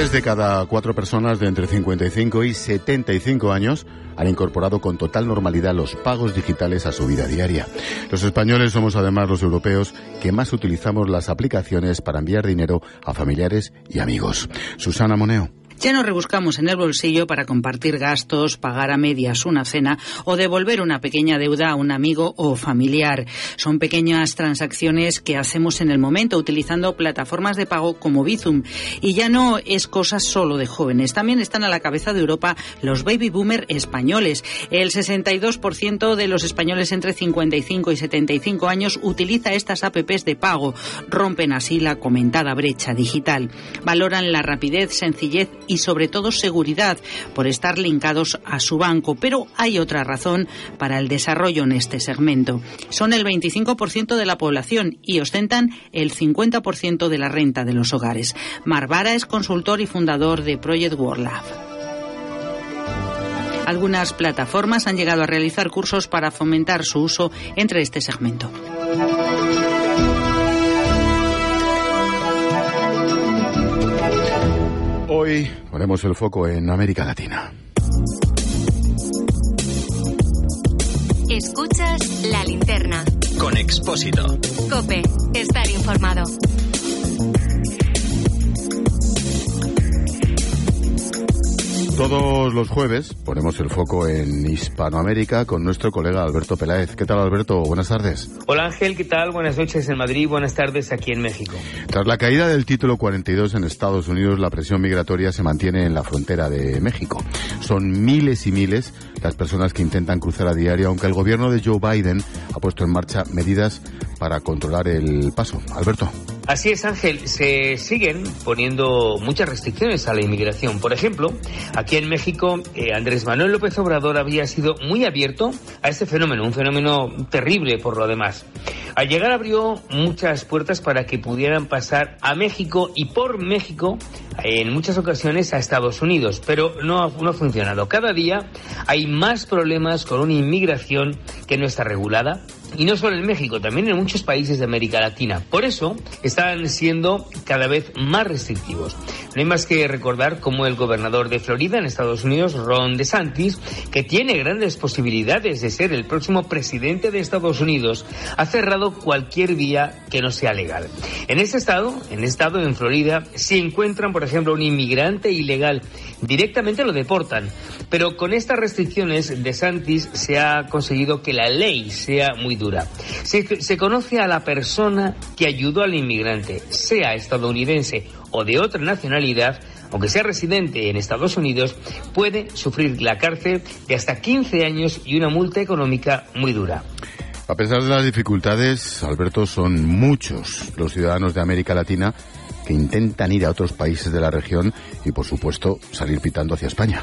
Tres de cada cuatro personas de entre 55 y 75 años han incorporado con total normalidad los pagos digitales a su vida diaria. Los españoles somos además los europeos que más utilizamos las aplicaciones para enviar dinero a familiares y amigos. Susana Moneo. Ya nos rebuscamos en el bolsillo para compartir gastos, pagar a medias una cena o devolver una pequeña deuda a un amigo o familiar. Son pequeñas transacciones que hacemos en el momento utilizando plataformas de pago como Bizum. Y ya no es cosa solo de jóvenes. También están a la cabeza de Europa los baby boomer españoles. El 62% de los españoles entre 55 y 75 años utiliza estas apps de pago. Rompen así la comentada brecha digital. Valoran la rapidez, sencillez y sobre todo seguridad por estar linkados a su banco. Pero hay otra razón para el desarrollo en este segmento. Son el 25% de la población y ostentan el 50% de la renta de los hogares. Marvara es consultor y fundador de Project World Lab. Algunas plataformas han llegado a realizar cursos para fomentar su uso entre este segmento. Hoy ponemos el foco en América Latina. Escuchas la linterna. Con Expósito. Cope, estar informado. Todos los jueves ponemos el foco en Hispanoamérica con nuestro colega Alberto Peláez. ¿Qué tal, Alberto? Buenas tardes. Hola Ángel, ¿qué tal? Buenas noches en Madrid, buenas tardes aquí en México. Tras la caída del título 42 en Estados Unidos, la presión migratoria se mantiene en la frontera de México. Son miles y miles las personas que intentan cruzar a diario, aunque el gobierno de Joe Biden ha puesto en marcha medidas para controlar el paso. Alberto. Así es, Ángel. Se siguen poniendo muchas restricciones a la inmigración. Por ejemplo, aquí en México, eh, Andrés Manuel López Obrador había sido muy abierto a este fenómeno, un fenómeno terrible por lo demás. Al llegar abrió muchas puertas para que pudieran pasar a México y por México en muchas ocasiones a Estados Unidos, pero no, no ha funcionado. Cada día hay más problemas con una inmigración que no está regulada, y no solo en México, también en muchos países de América Latina. Por eso están siendo cada vez más restrictivos. No hay más que recordar cómo el gobernador de Florida en Estados Unidos, Ron DeSantis, que tiene grandes posibilidades de ser el próximo presidente de Estados Unidos, ha cerrado cualquier vía que no sea legal. En este estado, en estado en Florida, si encuentran, por ejemplo, un inmigrante ilegal, directamente lo deportan. Pero con estas restricciones, DeSantis se ha conseguido que la ley sea muy dura. Se, conoce a la persona que ayudó al inmigrante, sea estadounidense o de otra nacionalidad, aunque sea residente en Estados Unidos, puede sufrir la cárcel de hasta 15 años y una multa económica muy dura. A pesar de las dificultades, Alberto, son muchos los ciudadanos de América Latina que intentan ir a otros países de la región y, por supuesto, salir pitando hacia España.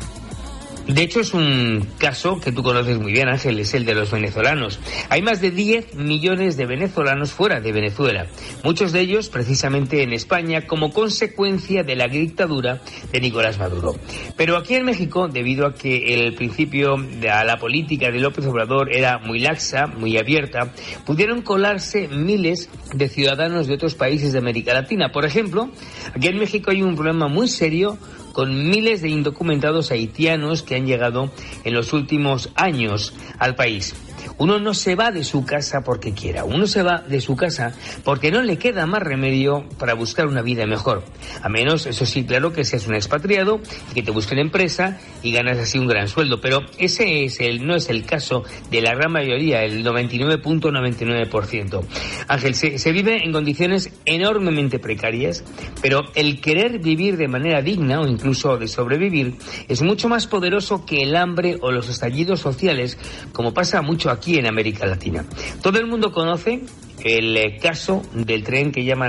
De hecho, es un caso que tú conoces muy bien, Ángel, es el de los venezolanos. Hay más de 10 millones de venezolanos fuera de Venezuela, muchos de ellos precisamente en España como consecuencia de la dictadura de Nicolás Maduro. Pero aquí en México, debido a que el principio de la política de López Obrador era muy laxa, muy abierta, pudieron colarse miles de ciudadanos de otros países de América Latina. Por ejemplo, aquí en México hay un problema muy serio con miles de indocumentados haitianos que han llegado en los últimos años al país. Uno no se va de su casa porque quiera, uno se va de su casa porque no le queda más remedio para buscar una vida mejor. A menos, eso sí, claro, que seas un expatriado, que te busquen empresa y ganas así un gran sueldo. Pero ese es el, no es el caso de la gran mayoría, el 99.99%. Ángel, se, se vive en condiciones enormemente precarias, pero el querer vivir de manera digna o incluso de sobrevivir es mucho más poderoso que el hambre o los estallidos sociales, como pasa mucho en América Latina. Todo el mundo conoce el caso del tren que llaman